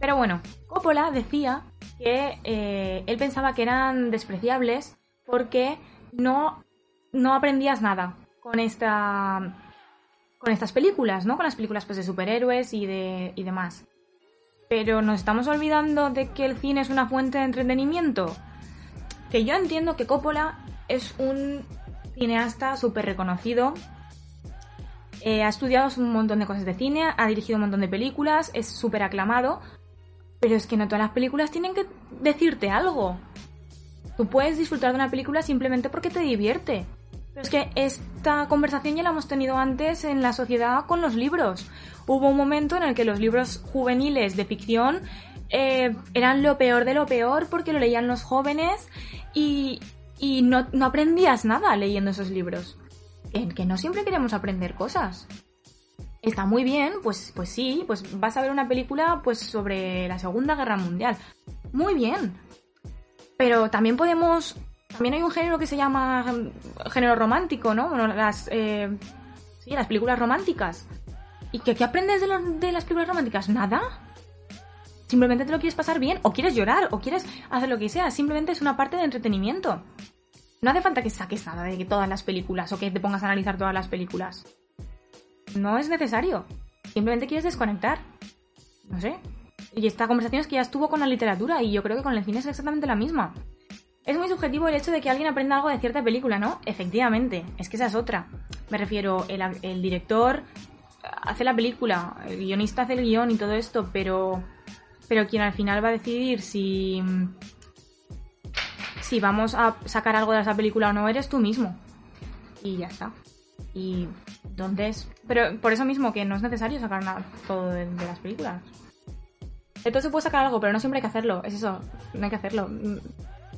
Pero bueno, Coppola decía que eh, él pensaba que eran despreciables porque no, no aprendías nada con esta con estas películas, ¿no? Con las películas pues, de superhéroes y, de, y demás. Pero nos estamos olvidando de que el cine es una fuente de entretenimiento. Que yo entiendo que Coppola es un cineasta súper reconocido. Eh, ha estudiado un montón de cosas de cine, ha dirigido un montón de películas, es súper aclamado. Pero es que no todas las películas tienen que decirte algo. Tú puedes disfrutar de una película simplemente porque te divierte. Pero es que esta conversación ya la hemos tenido antes en la sociedad con los libros. Hubo un momento en el que los libros juveniles de ficción eh, eran lo peor de lo peor porque lo leían los jóvenes y, y no, no aprendías nada leyendo esos libros. En que no siempre queremos aprender cosas. Está muy bien, pues, pues sí, pues vas a ver una película pues sobre la Segunda Guerra Mundial. Muy bien. Pero también podemos también hay un género que se llama mm, género romántico, ¿no? Bueno, las, eh, sí, las películas románticas. ¿Y qué, qué aprendes de, de las películas románticas? Nada. Simplemente te lo quieres pasar bien, o quieres llorar, o quieres hacer lo que sea. Simplemente es una parte de entretenimiento. No hace falta que saques nada de todas las películas o que te pongas a analizar todas las películas. No es necesario. Simplemente quieres desconectar. No sé. Y esta conversación es que ya estuvo con la literatura y yo creo que con el cine es exactamente la misma. Es muy subjetivo el hecho de que alguien aprenda algo de cierta película, ¿no? Efectivamente, es que esa es otra. Me refiero, el, director hace la película, el guionista hace el guion y todo esto, pero, pero quien al final va a decidir si, si vamos a sacar algo de esa película o no eres tú mismo. Y ya está. Y entonces, pero por eso mismo que no es necesario sacar nada, todo de, de las películas. Entonces se puede sacar algo, pero no siempre hay que hacerlo. Es eso, no hay que hacerlo. Mm,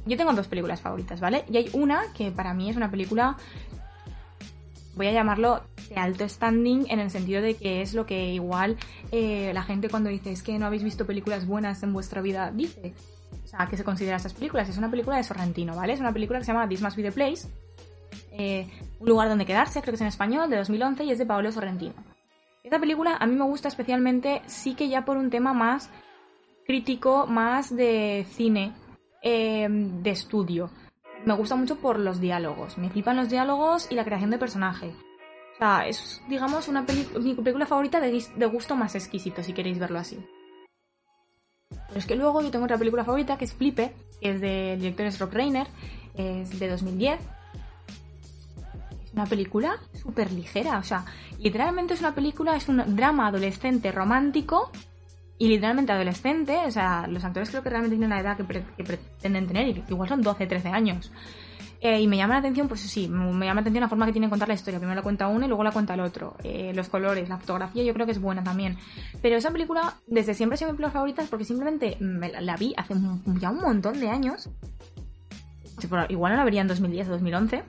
Yo tengo dos películas favoritas, ¿vale? Y hay una que para mí es una película, voy a llamarlo de alto standing, en el sentido de que es lo que igual eh, la gente cuando dice es que no habéis visto películas buenas en vuestra vida, dice. O sea, ¿qué se considera estas películas? Es una película de Sorrentino, ¿vale? Es una película que se llama This Must Be the Place. eh, un lugar donde quedarse, creo que es en español, de 2011 y es de Paolo Sorrentino. Esta película a mí me gusta especialmente, sí que ya por un tema más crítico, más de cine, eh, de estudio. Me gusta mucho por los diálogos. Me flipan los diálogos y la creación de personaje. O sea, es, digamos, una peli- mi película favorita de, de gusto más exquisito, si queréis verlo así. Pero es que luego yo tengo otra película favorita que es Flipe, que es del director Rob Reiner, es de 2010. Es una película súper ligera, o sea, literalmente es una película, es un drama adolescente romántico y literalmente adolescente, o sea, los actores creo que realmente tienen la edad que, pre- que pretenden tener y que igual son 12, 13 años. Eh, y me llama la atención, pues sí, me llama la atención la forma que tienen de contar la historia. Primero la cuenta uno y luego la cuenta el otro. Eh, los colores, la fotografía yo creo que es buena también. Pero esa película desde siempre ha sido mi película favorita porque simplemente me la, la vi hace un- ya un montón de años. Igual no la vería en 2010 o 2011.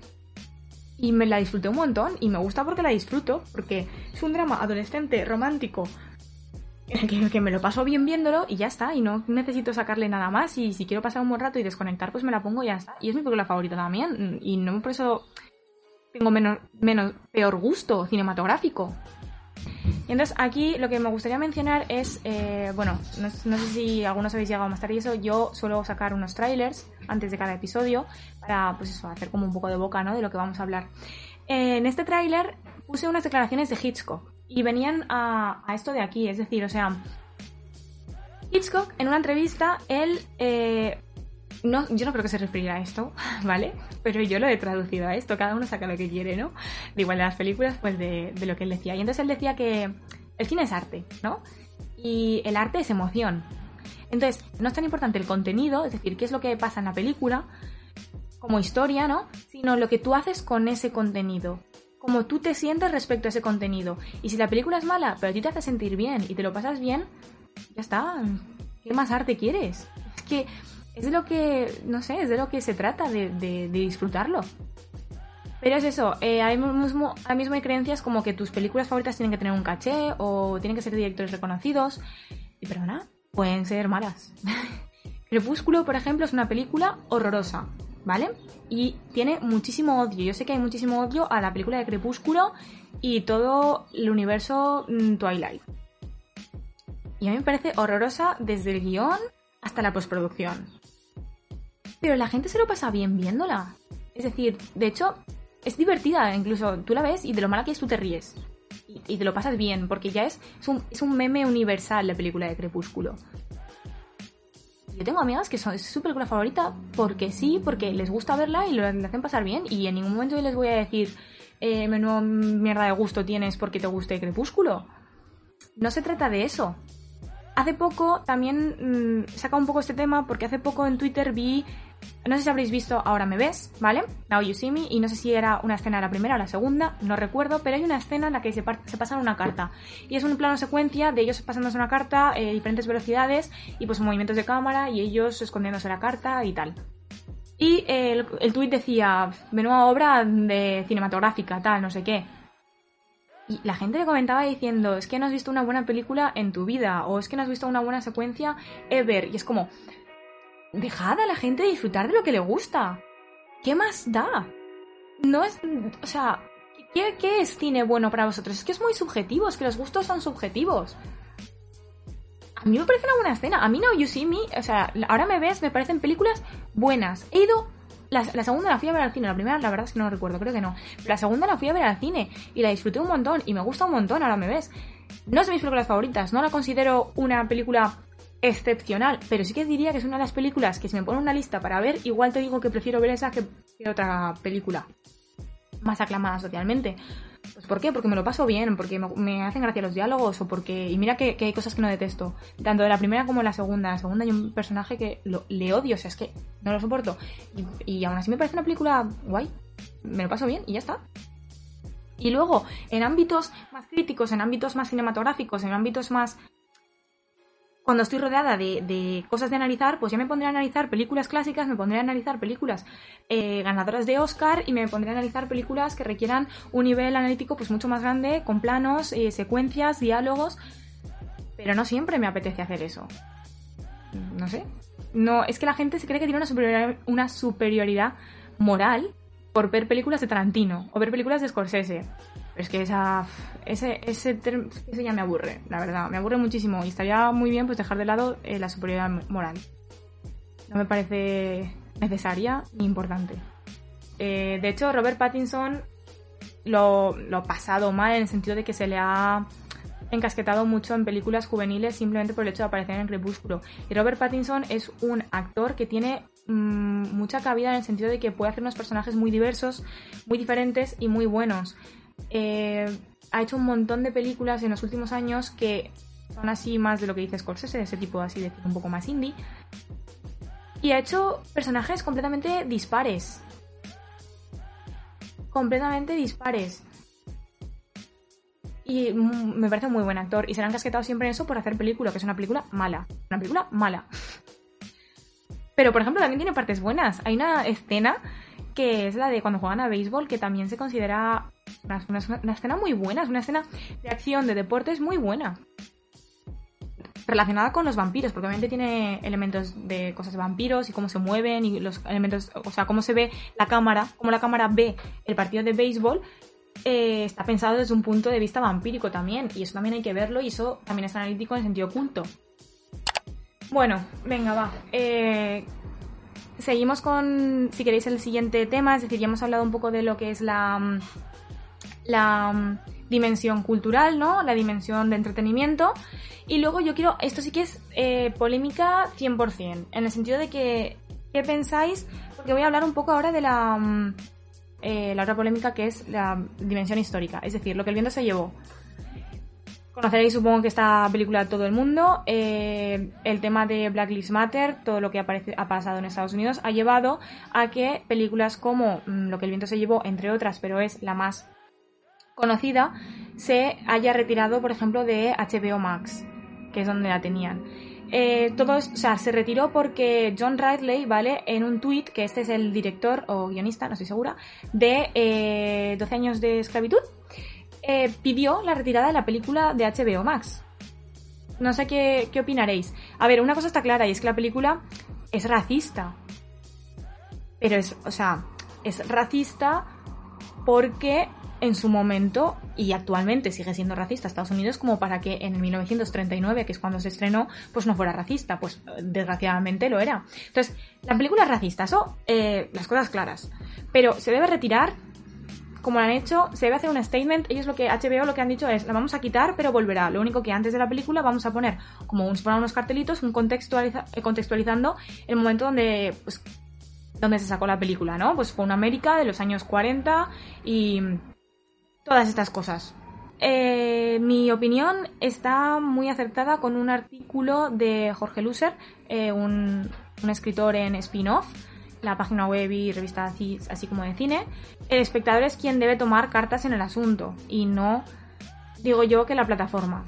Y me la disfruté un montón y me gusta porque la disfruto, porque es un drama adolescente, romántico, (laughs) que, me lo paso bien viéndolo y ya está, y no necesito sacarle nada más, y si quiero pasar un buen rato y desconectar, pues me la pongo y ya está. Y es mi película favorita también, y no por eso tengo menos, menos peor gusto cinematográfico. Y entonces aquí lo que me gustaría mencionar es, eh, bueno, no, no sé si algunos habéis llegado más tarde y eso, yo suelo sacar unos trailers antes de cada episodio para, pues eso, hacer como un poco de boca, ¿no? De lo que vamos a hablar. Eh, en este tráiler puse unas declaraciones de Hitchcock y venían a, a esto de aquí, es decir, o sea, Hitchcock en una entrevista, él, eh, no, yo no creo que se referirá a esto, (laughs) ¿vale? Pero yo lo he traducido a esto, cada uno saca lo que quiere, ¿no? De igual de las películas, pues de, de lo que él decía. Y entonces él decía que el cine es arte, ¿no? Y el arte es emoción. Entonces, no es tan importante el contenido, es decir, qué es lo que pasa en la película, como historia, ¿no? Sino lo que tú haces con ese contenido. Como tú te sientes respecto a ese contenido. Y si la película es mala, pero a ti te hace sentir bien y te lo pasas bien, ya está. ¿qué más arte quieres? Es que es de lo que, no sé, es de lo que se trata, de, disfrutarlo. Pero es eso, eh, mismo, ahora mismo hay creencias como que tus películas favoritas tienen que tener un caché o tienen que ser directores reconocidos. Y perdona, pueden ser malas. (laughs) Crepúsculo, por ejemplo, es una película horrorosa, ¿vale? Y tiene muchísimo odio. Yo sé que hay muchísimo odio a la película de Crepúsculo y todo el universo mm, Twilight. Y a mí me parece horrorosa desde el guion hasta la postproducción. Pero la gente se lo pasa bien viéndola. Es decir, de hecho, es divertida. Incluso tú la ves y de lo mala que es tú te ríes. Y, te lo pasas bien, porque ya es, es un meme universal la película de Crepúsculo. Yo tengo amigas que son, es su favorita porque sí, porque les gusta verla y lo hacen pasar bien. Y en ningún momento yo les voy a decir, eh, menudo mierda de gusto tienes porque te guste Crepúsculo. No se trata de eso. Hace poco también mm, saca un poco este tema porque hace poco en Twitter vi, no sé si habréis visto Ahora me ves, ¿vale? Now You See Me, y no sé si era una escena la primera o la segunda, no recuerdo, pero hay una escena en la que se, se pasan una carta. Y es un plano secuencia de ellos pasándose una carta, eh, diferentes velocidades y pues movimientos de cámara y ellos escondiéndose la carta y tal. Y eh, el, el tuit decía, menuda obra de cinematográfica, tal, no sé qué. Y la gente le comentaba diciendo, es que no has visto una buena película en tu vida, o es que no has visto una buena secuencia ever. Y es como, dejad a la gente disfrutar de lo que le gusta. ¿Qué más da? No es, o sea, ¿qué, qué es cine bueno para vosotros? Es que es muy subjetivo, es que los gustos son subjetivos. A mí me parece una buena escena. A mí no, You See Me, o sea, ahora me ves, me parecen películas buenas. He ido la, la segunda la fui a ver al cine, la primera la verdad es que no recuerdo, creo que no. Pero la segunda la fui a ver al cine y la disfruté un montón y me gusta un montón, ahora me ves. No es de mis películas favoritas, no la considero una película excepcional, pero sí que diría que es una de las películas que si me ponen una lista para ver, igual te digo que prefiero ver esa que, otra película más aclamada socialmente. Pues ¿por qué? Porque me lo paso bien, porque me, hacen gracia los diálogos o porque... Y mira que, hay cosas que no detesto, tanto de la primera como de la segunda. La segunda hay un personaje que le odio, o sea, es que no lo soporto. Y aún así me parece una película guay, me lo paso bien y ya está. Y luego, en ámbitos más críticos, en ámbitos más cinematográficos, en ámbitos más cuando estoy rodeada de, de cosas de analizar, pues ya me pondré a analizar películas clásicas, me pondré a analizar películas eh, ganadoras de Oscar y me pondré a analizar películas que requieran un nivel analítico pues mucho más grande, con planos, eh, secuencias, diálogos. Pero no siempre me apetece hacer eso. No sé. No, es que la gente se cree que tiene una superioridad, una superioridad moral por ver películas de Tarantino o ver películas de Scorsese. Es que esa, ese, ese, ya me aburre, la verdad. Me aburre muchísimo y estaría muy bien pues dejar de lado eh, la superioridad moral. No me parece necesaria ni importante. Eh, de hecho, Robert Pattinson lo, lo ha pasado mal en el sentido de que se le ha encasquetado mucho en películas juveniles simplemente por el hecho de aparecer en Crepúsculo. Y Robert Pattinson es un actor que tiene mm, mucha cabida en el sentido de que puede hacer unos personajes muy diversos, muy diferentes y muy buenos. Eh, ha hecho un montón de películas en los últimos años que son así más de lo que dice Scorsese, de ese tipo así de un poco más indie. Y ha hecho personajes completamente dispares. Completamente dispares. Y mm, me parece un muy buen actor. Y se le han casquetado siempre en eso por hacer película, que es una película mala. Una película mala. Pero, por ejemplo, también tiene partes buenas. Hay una escena que es la de cuando juegan a béisbol, que también se considera una, una- escena muy buena. Es una escena de acción, de deportes muy buena. Relacionada con los vampiros, porque obviamente tiene elementos de cosas de vampiros y cómo se mueven y los elementos, o sea, cómo se ve la cámara, cómo la cámara ve el partido de béisbol eh, está pensado desde un punto de vista vampírico también, y eso también hay que verlo, y eso también es analítico en sentido oculto. Bueno, venga, va. Eh, seguimos con, si queréis, el siguiente tema, es decir, ya hemos hablado un poco de lo que es la, mm, la mm, dimensión cultural, ¿no? La dimensión de entretenimiento. Y luego yo quiero, esto sí que es eh, polémica 100%, en el sentido de que, ¿qué pensáis? Porque voy a hablar un poco ahora de la, mm, eh, la otra polémica que es la dimensión histórica, es decir, lo que el viento se llevó. Conoceréis supongo que esta película todo el mundo. eh, el tema de Black Lives Matter, todo lo que aparece- ha pasado en Estados Unidos, ha llevado a que películas como mm, Lo que el viento se llevó, entre otras, pero es la más conocida, se haya retirado, por ejemplo, de HBO Max, que es donde la tenían. Eh, todo, es- o sea, se retiró porque John Ridley, ¿vale? En un tweet, que este es el director o guionista, no estoy segura, de eh, 12 años de esclavitud, eh, pidió la retirada de la película de HBO Max. No sé qué, qué opinaréis. A ver, una cosa está clara y es que la película es racista. Pero es, o sea, es racista porque en su momento y actualmente sigue siendo racista Estados Unidos como para que en 1939, que es cuando se estrenó, pues no fuera racista. Pues eh, desgraciadamente lo era. Entonces, la película es racista, eso, eh, las cosas claras. Pero se debe retirar como lo han hecho, se debe hacer un statement. Ellos lo que HBO lo que han dicho es, la vamos a quitar, pero volverá. Lo único que antes de la película vamos a poner como un, unos cartelitos, un contextualiza- eh, contextualizando el momento donde, pues, donde se sacó la película, ¿no? Pues fue una América de los años 40 y todas estas cosas. Eh, mi opinión está muy acertada con un artículo de Jorge Luser, eh, un, escritor en spin-off, la página web y revista así, como de cine. El espectador es quien debe tomar cartas en el asunto y no, digo yo, que la plataforma.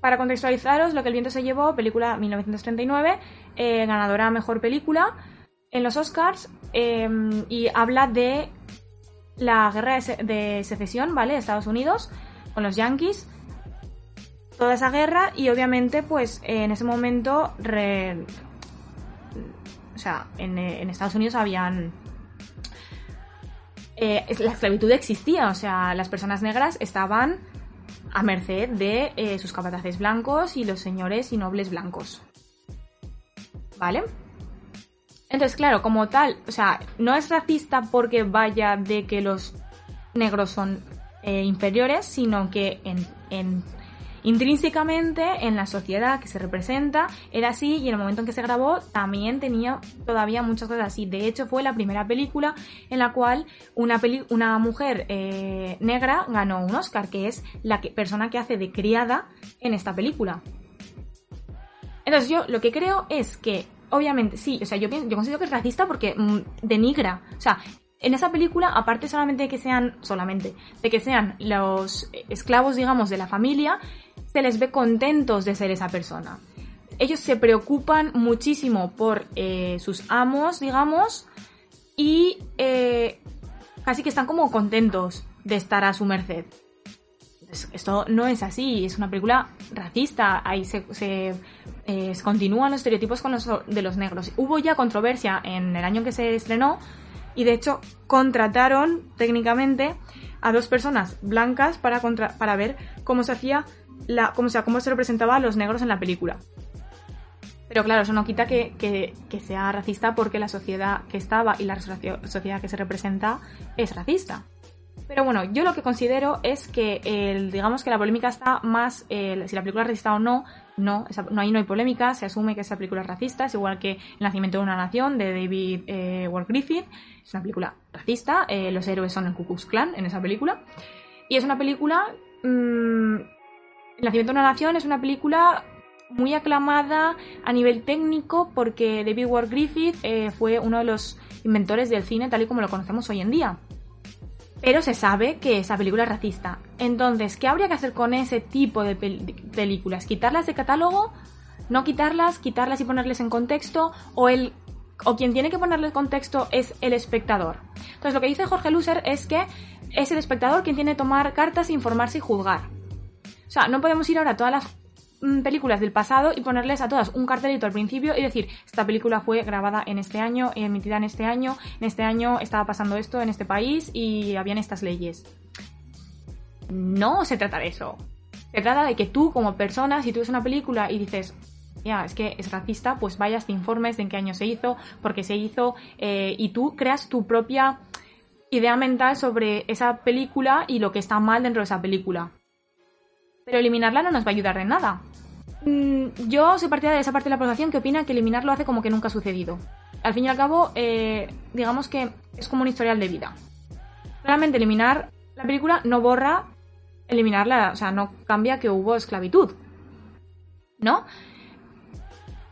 Para contextualizaros, Lo que el viento se llevó, película 1939, eh, ganadora mejor película en los Oscars y habla de la guerra de, se- de secesión, ¿vale? Estados Unidos con los Yankees. Toda esa guerra y obviamente pues en ese momento o sea, en, Estados Unidos habían eh, la esclavitud existía, o sea, las personas negras estaban a merced de eh, sus capataces blancos y los señores y nobles blancos. ¿Vale? Entonces, claro, como tal, o sea, no es racista porque vaya de que los negros son eh, inferiores, sino que en, en- intrínsecamente en la sociedad que se representa era así y en el momento en que se grabó también tenía todavía muchas cosas así. De hecho, fue la primera película en la cual una, peli- una mujer eh, negra ganó un Oscar, que es la persona que hace de criada en esta película. Entonces yo lo que creo es que, obviamente, sí, o sea, yo, pienso- yo considero que es racista porque mm, denigra. O sea, en esa película, aparte solamente de que sean, solamente, de que sean los esclavos, digamos, de la familia, se les ve contentos de ser esa persona. Ellos se preocupan muchísimo por eh, sus amos, digamos, y eh, casi que están como contentos de estar a su merced. Esto no es así, es una película racista, ahí se, eh, continúan los estereotipos de los negros. Hubo ya controversia en el año que se estrenó y de hecho contrataron técnicamente a dos personas blancas para, para ver cómo se hacía la, cómo, sea, cómo se representaba a los negros en la película. Pero claro, eso no quita que, que- sea racista porque la sociedad que estaba y la sociedad que se representa es racista. Pero bueno, yo lo que considero es que el, digamos que la polémica está más si la película es racista o no. No, no, ahí no hay polémica, se asume que esa película es racista, es igual que El nacimiento de una nación de David eh, Ward Griffith. Es una película racista, eh, los héroes son el Ku Klux Klan en esa película. Y es una película... mm, el nacimiento de una nación es una película muy aclamada a nivel técnico porque David Ward Griffith eh, fue uno de los inventores del cine tal y como lo conocemos hoy en día. Pero se sabe que esa película es racista. Entonces, ¿qué habría que hacer con ese tipo de, pel- de películas? ¿Quitarlas de catálogo? ¿No quitarlas? ¿Quitarlas y ponerles en contexto? ¿O el o quien tiene que ponerle contexto es el espectador? Entonces, lo que dice Jorge Luser es que es el espectador quien tiene que tomar cartas, informarse y juzgar. O sea, no podemos ir ahora a todas las películas del pasado y ponerles a todas un cartelito al principio y decir, esta película fue grabada en este año, emitida en este año, en este año estaba pasando esto en este país y habían estas leyes. No se trata de eso. Se trata de que tú como persona, si tú ves una película y dices, ya, es que es racista, pues vayas, te informes de en qué año se hizo, por qué se hizo, eh, y tú creas tu propia idea mental sobre esa película y lo que está mal dentro de esa película. Pero eliminarla no nos va a ayudar en nada. Mm, Yo soy partidaria de esa parte de la población que opina que eliminarlo hace como que nunca ha sucedido. Al fin y al cabo, eh, digamos que es como un historial de vida. Claramente eliminar la película no borra eliminarla, o sea, no cambia que hubo esclavitud. ¿No?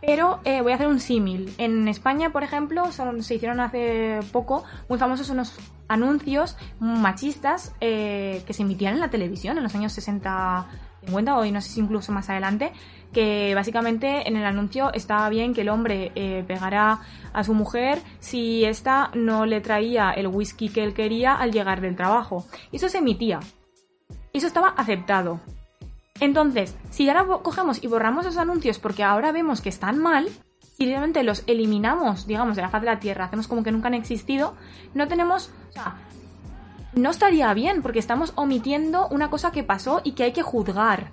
Pero eh, voy a hacer un símil. En España, por ejemplo, se hicieron hace poco muy famosos unos anuncios machistas eh, que se emitían en la televisión en los años 60, 50 o no sé si incluso más adelante, que básicamente en el anuncio estaba bien que el hombre eh, pegara a su mujer si ésta no le traía el whisky que él quería al llegar del trabajo. Eso se emitía. Eso estaba aceptado. Entonces, si ahora cogemos y borramos esos anuncios porque ahora vemos que están mal, y realmente los eliminamos, digamos, de la faz de la Tierra, hacemos como que nunca han existido, no tenemos, no estaría bien porque estamos omitiendo una cosa que pasó y que hay que juzgar.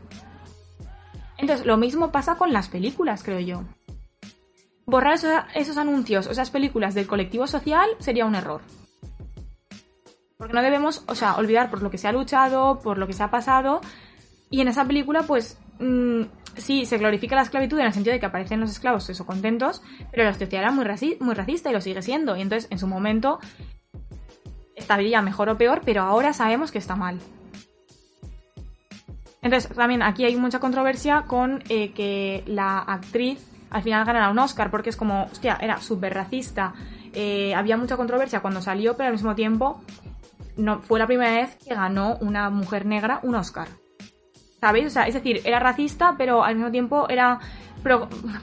Entonces, lo mismo pasa con las películas, creo yo. Borrar esos, anuncios o esas películas del colectivo social sería un error. Porque no debemos, o sea, olvidar por lo que se ha luchado, por lo que se ha pasado. Y en esa película, pues, mm, sí, se glorifica la esclavitud en el sentido de que aparecen los esclavos, eso, contentos, pero la sociedad era muy, muy racista y lo sigue siendo. Y entonces, en su momento, estaría mejor o peor, pero ahora sabemos que está mal. Entonces, también aquí hay mucha controversia con eh, que la actriz al final ganara un Oscar, porque es como, hostia, era súper racista. Eh, había mucha controversia cuando salió, pero al mismo tiempo no, fue la primera vez que ganó una mujer negra un Oscar. ¿Sabéis? O sea, es decir, era racista, pero al mismo tiempo era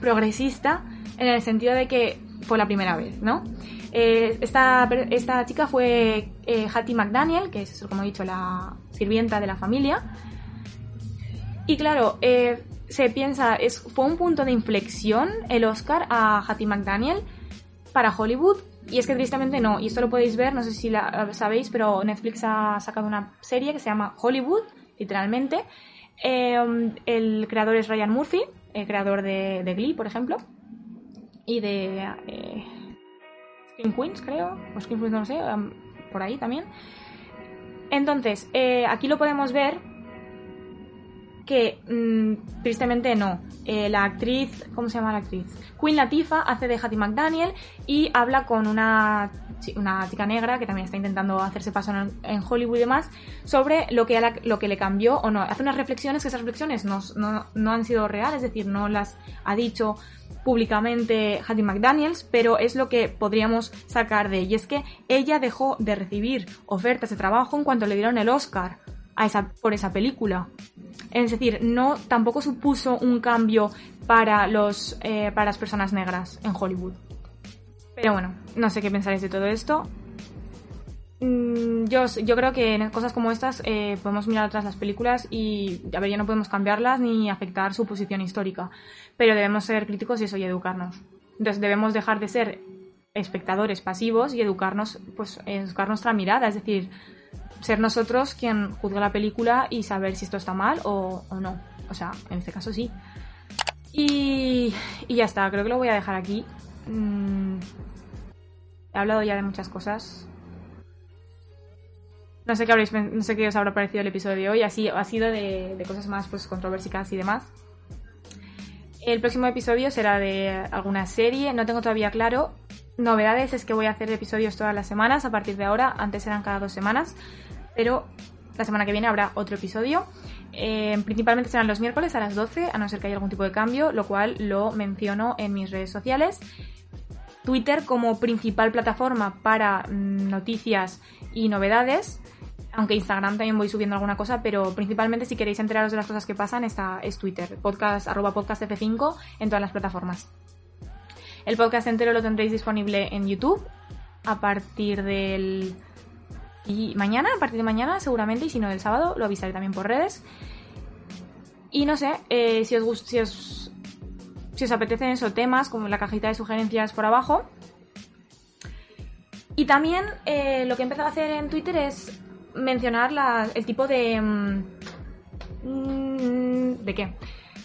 progresista en el sentido de que fue la primera vez, ¿no? Eh, esta, esta, chica fue eh, Hattie McDaniel, que es, como he dicho, la sirvienta de la familia. Y claro, eh, se piensa, es, fue un punto de inflexión el Oscar a Hattie McDaniel para Hollywood. Y es que tristemente no, y esto lo podéis ver, no sé si la sabéis, pero Netflix ha sacado una serie que se llama Hollywood, literalmente. el creador es Ryan Murphy, el creador de, de Glee, por ejemplo, y de Scream Queens, creo, o Scream Queens, no sé, por ahí también. Entonces, eh, aquí lo podemos ver que mm, tristemente no. Eh, la actriz, ¿cómo se llama la actriz? Queen Latifah hace de Hattie McDaniel y habla con una, una chica negra que también está intentando hacerse paso en, Hollywood y demás sobre lo que, lo que le cambió o no. Hace unas reflexiones que esas reflexiones no, no, no han sido reales, es decir, no las ha dicho públicamente Hattie McDaniels, pero es lo que podríamos sacar de ella. Y es que ella dejó de recibir ofertas de trabajo en cuanto le dieron el Oscar a esa, por esa película. Es decir, no tampoco supuso un cambio para, los, eh, para las personas negras en Hollywood. Pero bueno, no sé qué pensaréis de todo esto. Mm, yo, yo creo que en cosas como estas eh, podemos mirar atrás las películas y, a ver, ya no podemos cambiarlas ni afectar su posición histórica pero debemos ser críticos y eso y educarnos. Entonces debemos dejar de ser espectadores pasivos y educarnos, pues educar nuestra mirada, es decir, ser nosotros quien juzga la película y saber si esto está mal o, no. O sea, en este caso sí. Y, ya está, creo que lo voy a dejar aquí. Mm, he hablado ya de muchas cosas. No sé qué, habréis, no sé qué os habrá parecido el episodio de hoy. Así, ha sido de, de cosas más pues, controversias y demás. El próximo episodio será de alguna serie, no tengo todavía claro. Novedades es que voy a hacer episodios todas las semanas a partir de ahora, antes eran cada dos semanas, pero la semana que viene habrá otro episodio. Eh, principalmente serán los miércoles a las 12, a no ser que haya algún tipo de cambio, lo cual lo menciono en mis redes sociales. Twitter como principal plataforma para mm, noticias y novedades aunque Instagram también voy subiendo alguna cosa, pero principalmente si queréis enteraros de las cosas que pasan, está, es Twitter, podcast, arroba podcast F5 en todas las plataformas. El podcast entero lo tendréis disponible en YouTube a partir del... Mañana, a partir de mañana seguramente, y si no del sábado, lo avisaré también por redes. Y no sé, eh, si, os, si, os, si os apetecen esos temas, como la cajita de sugerencias por abajo. Y también eh, lo que he empezado a hacer en Twitter es mencionar el tipo de... Mm, ¿De qué?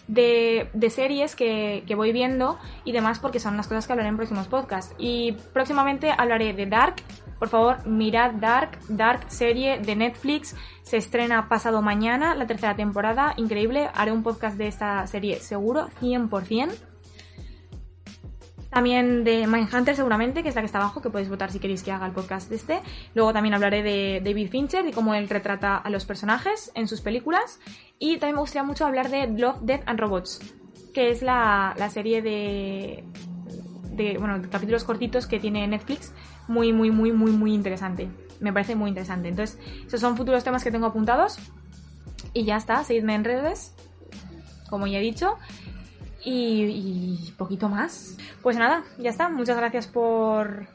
De, de, series que, que, voy viendo y demás porque son las cosas que hablaré en próximos podcasts. Y próximamente hablaré de Dark. Por favor, mirad Dark, Dark serie de Netflix. Se estrena pasado mañana la tercera temporada. Increíble. Haré un podcast de esta serie seguro, 100%. También de Mindhunter seguramente, que es la que está abajo, que podéis votar si queréis que haga el podcast de este. Luego también hablaré de David Fincher y cómo él retrata a los personajes en sus películas. Y también me gustaría mucho hablar de Love, Death and Robots, que es la, serie de, de, bueno, capítulos cortitos que tiene Netflix. Muy, muy, muy, muy, muy interesante. Me parece muy interesante. Entonces, esos son futuros temas que tengo apuntados. Y ya está, seguidme en redes, como ya he dicho. Y, y poquito más. Pues nada, ya está. Muchas gracias por,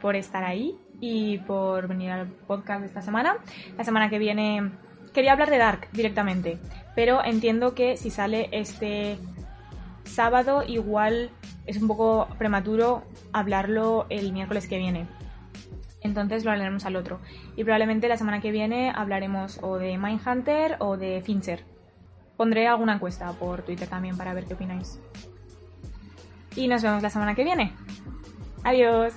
por estar ahí y por venir al podcast de esta semana. La semana que viene quería hablar de Dark directamente, pero entiendo que si sale este sábado igual es un poco prematuro hablarlo el miércoles que viene. Entonces lo hablaremos al otro. Y probablemente la semana que viene hablaremos o de Mindhunter o de Fincher. Pondré alguna encuesta por Twitter también para ver qué opináis. Y nos vemos la semana que viene. Adiós.